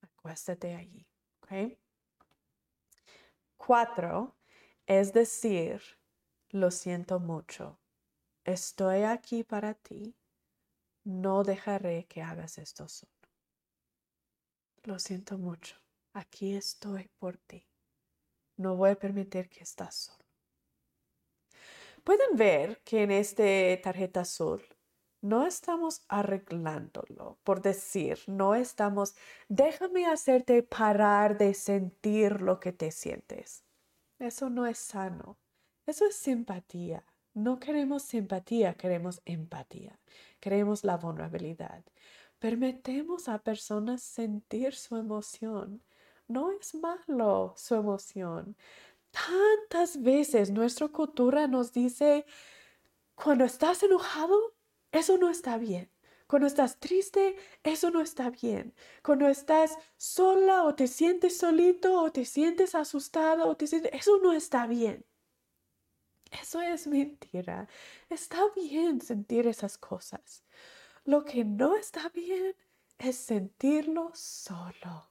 Acuéstate allí. ¿ok? Cuatro, es decir, lo siento mucho. Estoy aquí para ti. No dejaré que hagas esto solo. Lo siento mucho. Aquí estoy por ti. No voy a permitir que estás solo. Pueden ver que en esta tarjeta azul no estamos arreglándolo, por decir, no estamos, déjame hacerte parar de sentir lo que te sientes. Eso no es sano. Eso es simpatía. No queremos simpatía, queremos empatía. Queremos la vulnerabilidad. Permitemos a personas sentir su emoción. No es malo su emoción. Tantas veces nuestra cultura nos dice, cuando estás enojado, eso no está bien. Cuando estás triste, eso no está bien. Cuando estás sola o te sientes solito o te sientes asustado o te sientes, eso no está bien. Eso es mentira. Está bien sentir esas cosas. Lo que no está bien es sentirlo solo.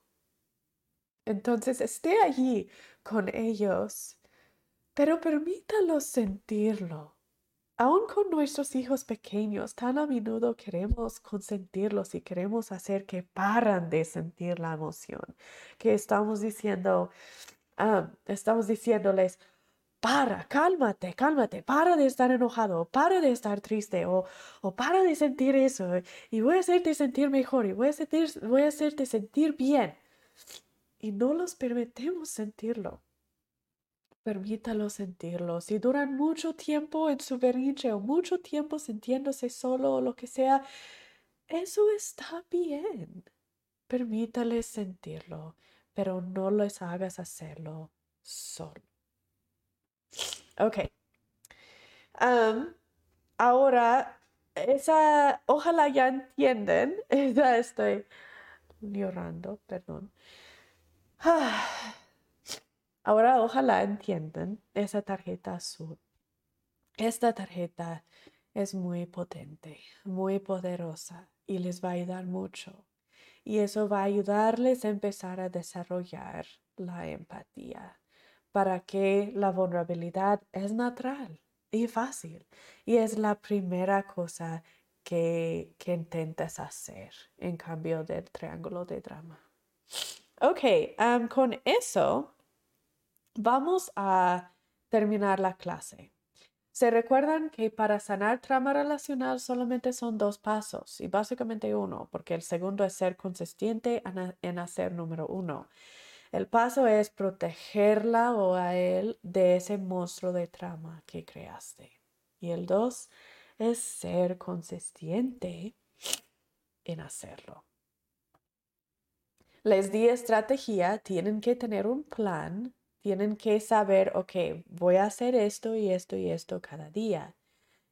Entonces esté allí con ellos, pero permítalo sentirlo. Aún con nuestros hijos pequeños, tan a menudo queremos consentirlos y queremos hacer que paran de sentir la emoción, que estamos diciendo, ah, estamos diciéndoles, para, cálmate, cálmate, para de estar enojado, para de estar triste o, o para de sentir eso y voy a hacerte sentir mejor y voy a, voy a hacerte sentir bien. Y no los permitimos sentirlo permítalo sentirlo. Si duran mucho tiempo en su berrinche o mucho tiempo sintiéndose solo o lo que sea, eso está bien. Permítales sentirlo, pero no les hagas hacerlo solo. Ok. ahora, esa, ojalá ya entienden, ya estoy llorando, perdón. Ah. Ahora ojalá entiendan esa tarjeta azul. Esta tarjeta es muy potente, muy poderosa y les va a ayudar mucho. Y eso va a ayudarles a empezar a desarrollar la empatía para que la vulnerabilidad es natural y fácil. Y es la primera cosa que, que intentas hacer en cambio del triángulo de drama. Ok, con eso Vamos a terminar la clase. Se recuerdan que para sanar trama relacional solamente son dos pasos y básicamente uno, porque el segundo es ser consistente en hacer número uno. El paso es protegerla o a él de ese monstruo de trama que creaste. Y el dos es ser consistente en hacerlo. Les di estrategia, tienen que tener un plan tienen que saber, ok, voy a hacer esto y esto y esto cada día.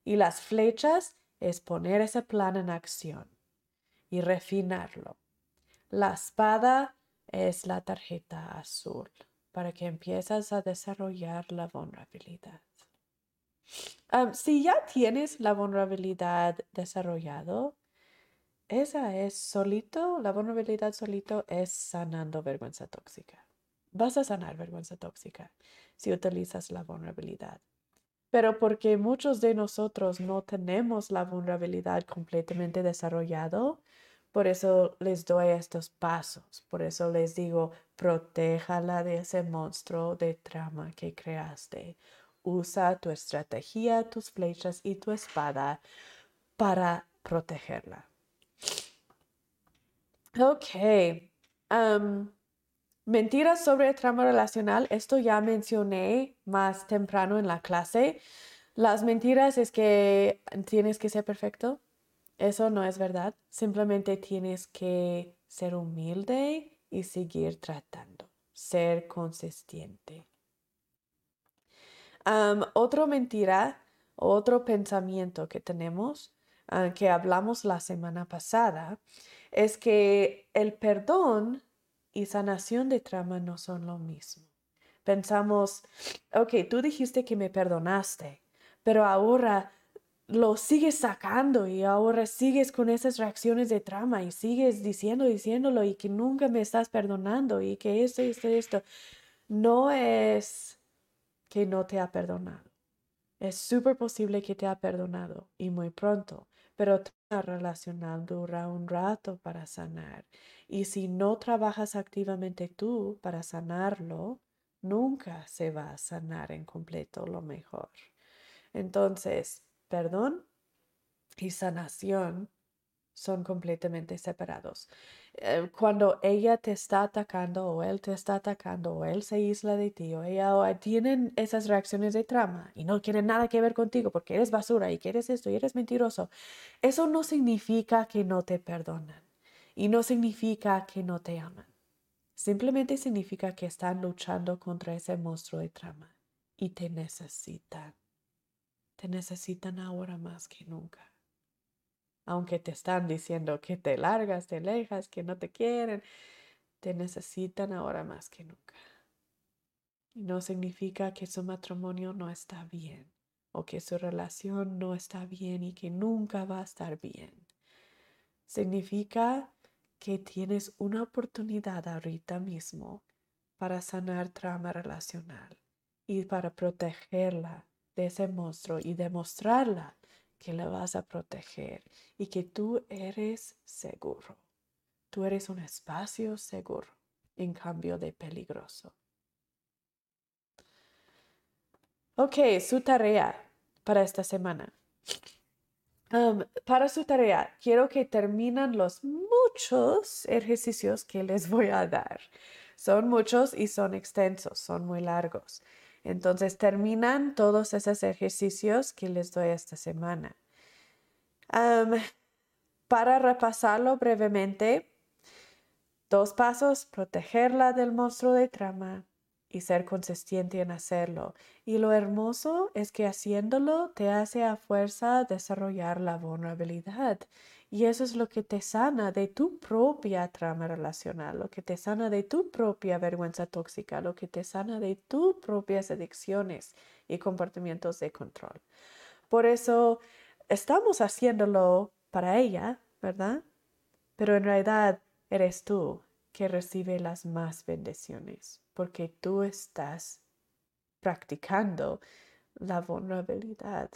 Y las flechas es poner ese plan en acción y refinarlo. La espada es la tarjeta azul para que empieces a desarrollar la vulnerabilidad. si ya tienes la vulnerabilidad desarrollado, esa es solito, la vulnerabilidad solito es sanando vergüenza tóxica. Vas a sanar vergüenza tóxica si utilizas la vulnerabilidad. Pero porque muchos de nosotros no tenemos la vulnerabilidad completamente desarrollado, por eso les doy estos pasos. Por eso les digo, protéjala de ese monstruo de trama que creaste. Usa tu estrategia, tus flechas y tu espada para protegerla. Ok. mentiras sobre el trama relacional. Esto ya mencioné más temprano en la clase. Las mentiras es que tienes que ser perfecto. Eso no es verdad. Simplemente tienes que ser humilde y seguir tratando. Ser consistente. otro mentira, otro pensamiento que tenemos, ah, que hablamos la semana pasada, es que el perdón y sanación de trama no son lo mismo. Pensamos, ok, tú dijiste que me perdonaste, pero ahora lo sigues sacando y ahora sigues con esas reacciones de trama y sigues diciendo, diciéndolo y que nunca me estás perdonando y que esto, esto, esto. No es que no te ha perdonado. Es súper posible que te ha perdonado y muy pronto, pero la relacional dura un rato para sanar. Y si no trabajas activamente tú para sanarlo, nunca se va a sanar en completo lo mejor. Entonces, perdón y sanación son completamente separados. Eh, cuando ella te está atacando o él te está atacando o él se aísla de ti o ella o tienen esas reacciones de trama y no quieren nada que ver contigo porque eres basura y que eres esto y eres mentiroso, eso no significa que no te perdonan y no significa que no te aman. Simplemente significa que están luchando contra ese monstruo de trama y te necesitan. Te necesitan ahora más que nunca aunque te están diciendo que te largas, te alejas, que no te quieren, te necesitan ahora más que nunca. Y no significa que su matrimonio no está bien o que su relación no está bien y que nunca va a estar bien. Significa que tienes una oportunidad ahorita mismo para sanar trauma relacional y para protegerla de ese monstruo y demostrarla que la vas a proteger y que tú eres seguro. Tú eres un espacio seguro en cambio de peligroso. Ok, su tarea para esta semana. para su tarea, quiero que terminan los muchos ejercicios que les voy a dar. Son muchos y son extensos, son muy largos. Entonces terminan todos esos ejercicios que les doy esta semana. para repasarlo brevemente, dos pasos, protegerla del monstruo de trama y ser consistente en hacerlo. Y lo hermoso es que haciéndolo te hace a fuerza desarrollar la vulnerabilidad y eso es lo que te sana de tu propia trama relacional, lo que te sana de tu propia vergüenza tóxica, lo que te sana de tus propias adicciones y comportamientos de control. Por eso estamos haciéndolo para ella, ¿verdad? Pero en realidad eres tú que recibe las más bendiciones, porque tú estás practicando la vulnerabilidad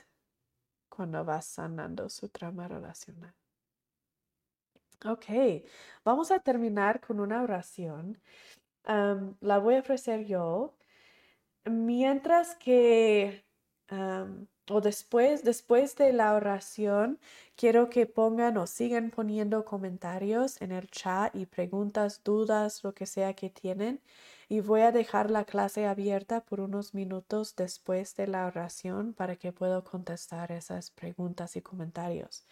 cuando vas sanando su trama relacional. Ok, vamos a terminar con una oración. la voy a ofrecer yo. Mientras que, o después, después de la oración, quiero que pongan o sigan poniendo comentarios en el chat y preguntas, dudas, lo que sea que tienen. Y voy a dejar la clase abierta por unos minutos después de la oración para que pueda contestar esas preguntas y comentarios.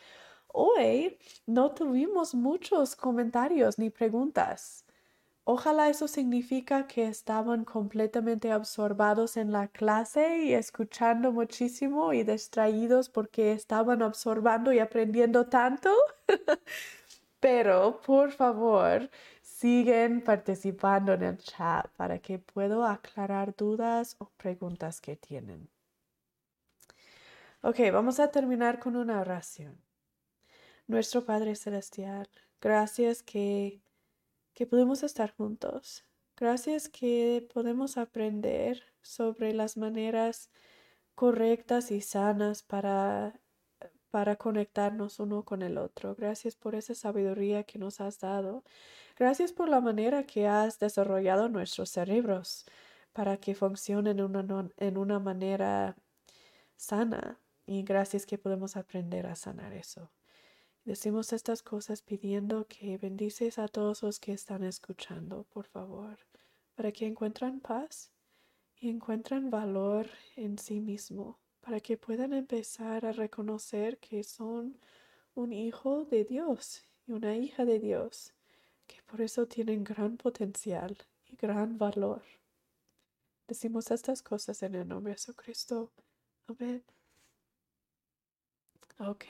Hoy no tuvimos muchos comentarios ni preguntas. Ojalá eso significa que estaban completamente absorbados en la clase y escuchando muchísimo y distraídos porque estaban absorbando y aprendiendo tanto. Pero, por favor, siguen participando en el chat para que pueda aclarar dudas o preguntas que tienen. Ok, vamos a terminar con una oración. Nuestro Padre Celestial, gracias que, que podemos estar juntos. Gracias que podemos aprender sobre las maneras correctas y sanas para, para conectarnos uno con el otro. Gracias por esa sabiduría que nos has dado. Gracias por la manera que has desarrollado nuestros cerebros para que funcionen en una manera sana. Y gracias que podemos aprender a sanar eso. Decimos estas cosas pidiendo que bendices a todos los que están escuchando, por favor, para que encuentren paz y encuentren valor en sí mismo, para que puedan empezar a reconocer que son un hijo de Dios y una hija de Dios, que por eso tienen gran potencial y gran valor. Decimos estas cosas en el nombre de Jesucristo. Amén. Ok.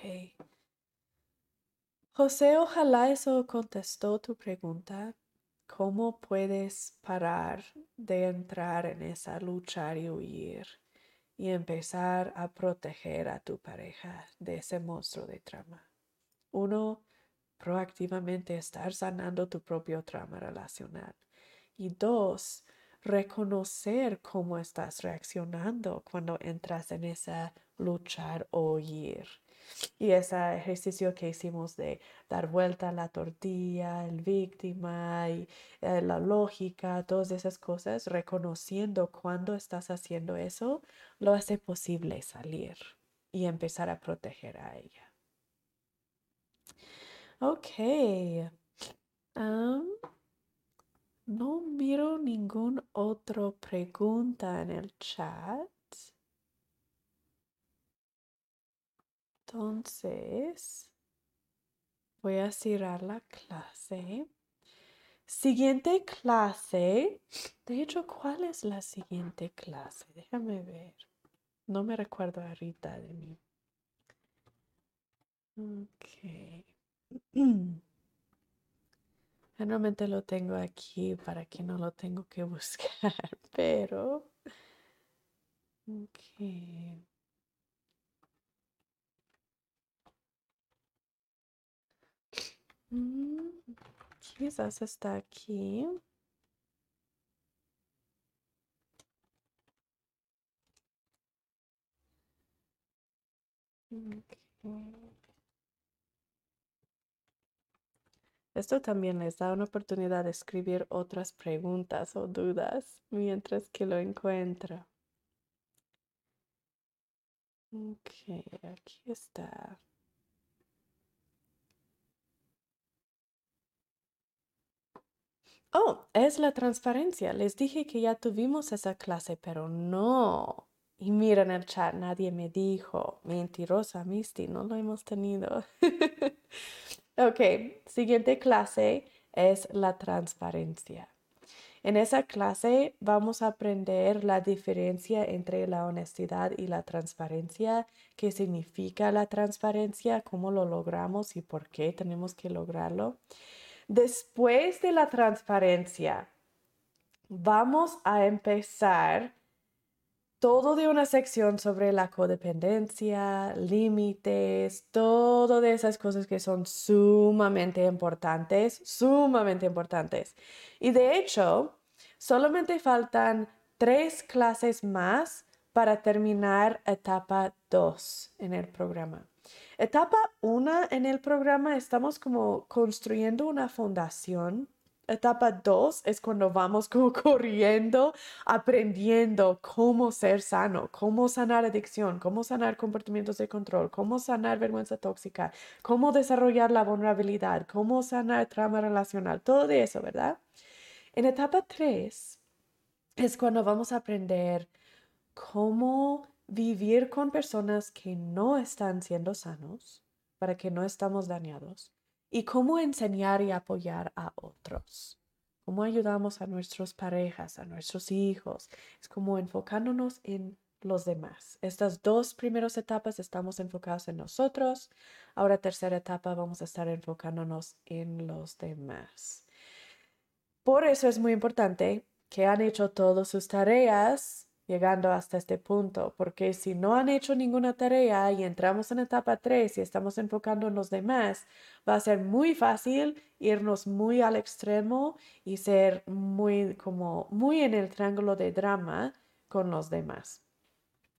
José, ojalá eso contestó tu pregunta. ¿Cómo puedes parar de entrar en esa lucha y huir y empezar a proteger a tu pareja de ese monstruo de trama? Uno, proactivamente estar sanando tu propio trama relacional. Y dos, reconocer cómo estás reaccionando cuando entras en esa luchar o huir. Y ese ejercicio que hicimos de dar vuelta a la tortilla, el víctima y eh, la lógica, todas esas cosas, reconociendo cuando estás haciendo eso, lo hace posible salir y empezar a proteger a ella. Ok. no miro ningún otro pregunta en el chat. Entonces, voy a cerrar la clase. Siguiente clase. De hecho, ¿cuál es la siguiente clase? Déjame ver. No me recuerdo ahorita de mí. Ok. Normalmente lo tengo aquí para que no lo tengo que buscar, pero... Ok. Quizás está aquí. Esto también les da una oportunidad de escribir otras preguntas o dudas mientras que lo encuentro. Ok, aquí está. Oh, es la transparencia. Les dije que ya tuvimos esa clase, pero no. Y miren el chat, nadie me dijo. Mentirosa, Misty, no lo hemos tenido. ok, siguiente clase es la transparencia. En esa clase vamos a aprender la diferencia entre la honestidad y la transparencia, qué significa la transparencia, cómo lo logramos y por qué tenemos que lograrlo. Después de la transparencia, vamos a empezar todo de una sección sobre la codependencia, límites, todo de esas cosas que son sumamente importantes, sumamente importantes. Y de hecho, solamente faltan tres clases más para terminar etapa 2 en el programa. Etapa 1 en el programa estamos como construyendo una fundación. Etapa 2 es cuando vamos como corriendo, aprendiendo cómo ser sano, cómo sanar adicción, cómo sanar comportamientos de control, cómo sanar vergüenza tóxica, cómo desarrollar la vulnerabilidad, cómo sanar trauma relacional, todo de eso, ¿verdad? En etapa 3 es cuando vamos a aprender cómo vivir con personas que no están siendo sanos para que no estamos dañados y cómo enseñar y apoyar a otros. Cómo ayudamos a nuestras parejas, a nuestros hijos. Es como enfocándonos en los demás. Estas dos primeras etapas estamos enfocados en nosotros. Ahora tercera etapa vamos a estar enfocándonos en los demás. Por eso es muy importante que han hecho todas sus tareas llegando hasta este punto, porque si no han hecho ninguna tarea y entramos en etapa 3 y estamos enfocando en los demás, va a ser muy fácil irnos muy al extremo y ser muy como muy en el triángulo de drama con los demás.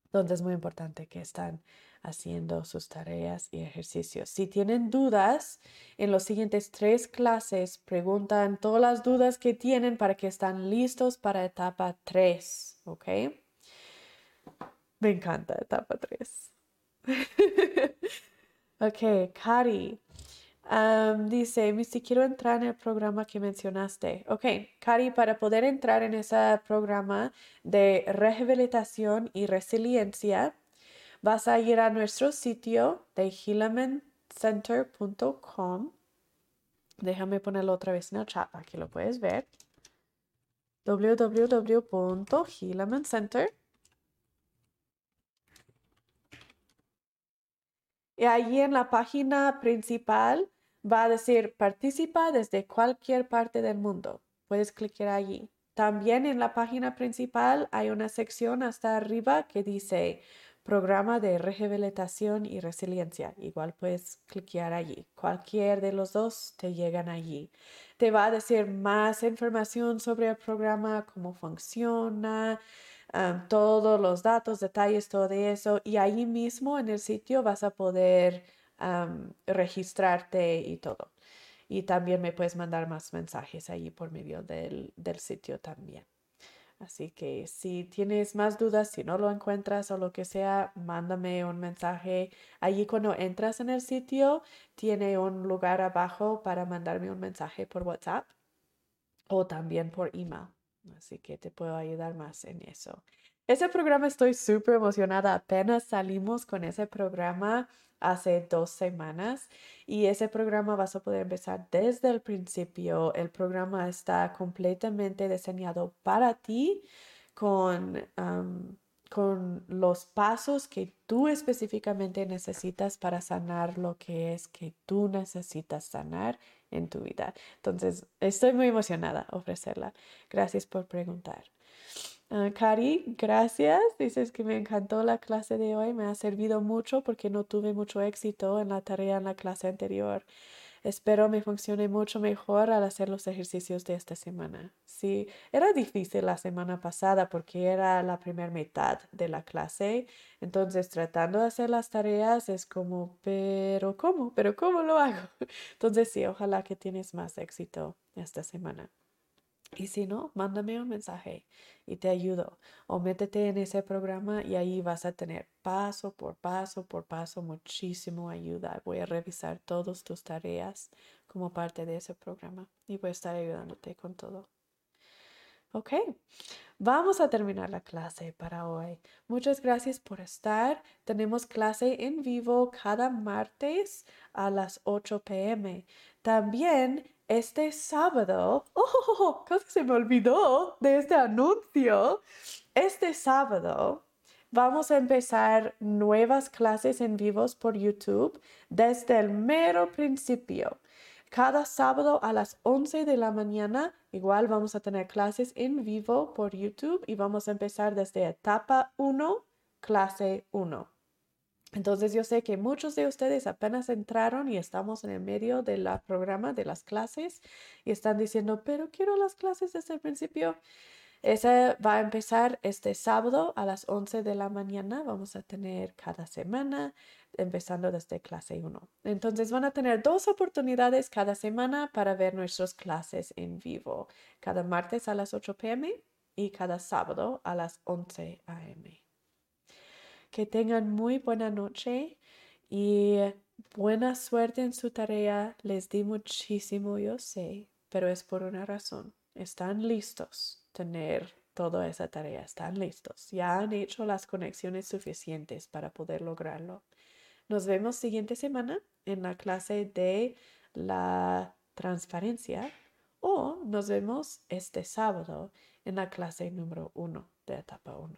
Entonces es muy importante que están haciendo sus tareas y ejercicios. Si tienen dudas, en los siguientes tres clases preguntan todas las dudas que tienen para que están listos para etapa 3, ¿ok? Me encanta etapa 3. ok, Cari. dice, si quiero entrar en el programa que mencionaste. Ok, Cari, para poder entrar en ese programa de rehabilitación y resiliencia, vas a ir a nuestro sitio de healamencenter.com. Déjame ponerlo otra vez en el chat, aquí lo puedes ver. www.healamencenter.com Y allí en la página principal va a decir participa desde cualquier parte del mundo. Puedes clicar allí. También en la página principal hay una sección hasta arriba que dice programa de rehabilitación y resiliencia. Igual puedes clicar allí. Cualquier de los dos te llegan allí. Te va a decir más información sobre el programa, cómo funciona, todos los datos, detalles, todo eso. Y ahí mismo en el sitio vas a poder registrarte y todo. Y también me puedes mandar más mensajes ahí por medio del, del sitio también. Así que si tienes más dudas, si no lo encuentras o lo que sea, mándame un mensaje. Allí cuando entras en el sitio, tiene un lugar abajo para mandarme un mensaje por WhatsApp o también por email. Así que te puedo ayudar más en eso. Ese programa estoy súper emocionada. Apenas salimos con ese programa hace dos semanas y ese programa vas a poder empezar desde el principio. El programa está completamente diseñado para ti con, con los pasos que tú específicamente necesitas para sanar lo que es que tú necesitas sanar en tu vida. Entonces, estoy muy emocionada ofrecerla. Gracias por preguntar. Uh, gracias. Dices que me encantó la clase de hoy. Me ha servido mucho porque no tuve mucho éxito en la tarea en la clase anterior. Espero me funcione mucho mejor al hacer los ejercicios de esta semana. Sí, era difícil la semana pasada porque era la primera mitad de la clase. Entonces, tratando de hacer las tareas es como, pero ¿cómo? ¿Pero cómo lo hago? Entonces, sí, ojalá que tienes más éxito esta semana. Y si no, mándame un mensaje y te ayudo. O métete en ese programa y ahí vas a tener paso por paso por paso muchísimo ayuda. Voy a revisar todas tus tareas como parte de ese programa y voy a estar ayudándote con todo. Ok, vamos a terminar la clase para hoy. Muchas gracias por estar. Tenemos clase en vivo cada martes a las 8 pm. También este sábado, oh, casi se me olvidó de este anuncio. Este sábado vamos a empezar nuevas clases en vivos por YouTube desde el mero principio. Cada sábado a las 11 de la mañana, igual vamos a tener clases en vivo por YouTube y vamos a empezar desde etapa 1, clase 1. Entonces yo sé que muchos de ustedes apenas entraron y estamos en el medio del programa de las clases y están diciendo, pero quiero las clases desde el principio. Ese va a empezar este sábado a las 11 de la mañana. Vamos a tener cada semana, empezando desde clase 1. Entonces van a tener dos oportunidades cada semana para ver nuestras clases en vivo, cada martes a las 8 pm y cada sábado a las 11 am. Que tengan muy buena noche y buena suerte en su tarea. Les di muchísimo, yo sé, pero es por una razón. Están listos tener toda esa tarea, están listos. Ya han hecho las conexiones suficientes para poder lograrlo. Nos vemos siguiente semana en la clase de la transparencia o nos vemos este sábado en la clase número uno de etapa 1.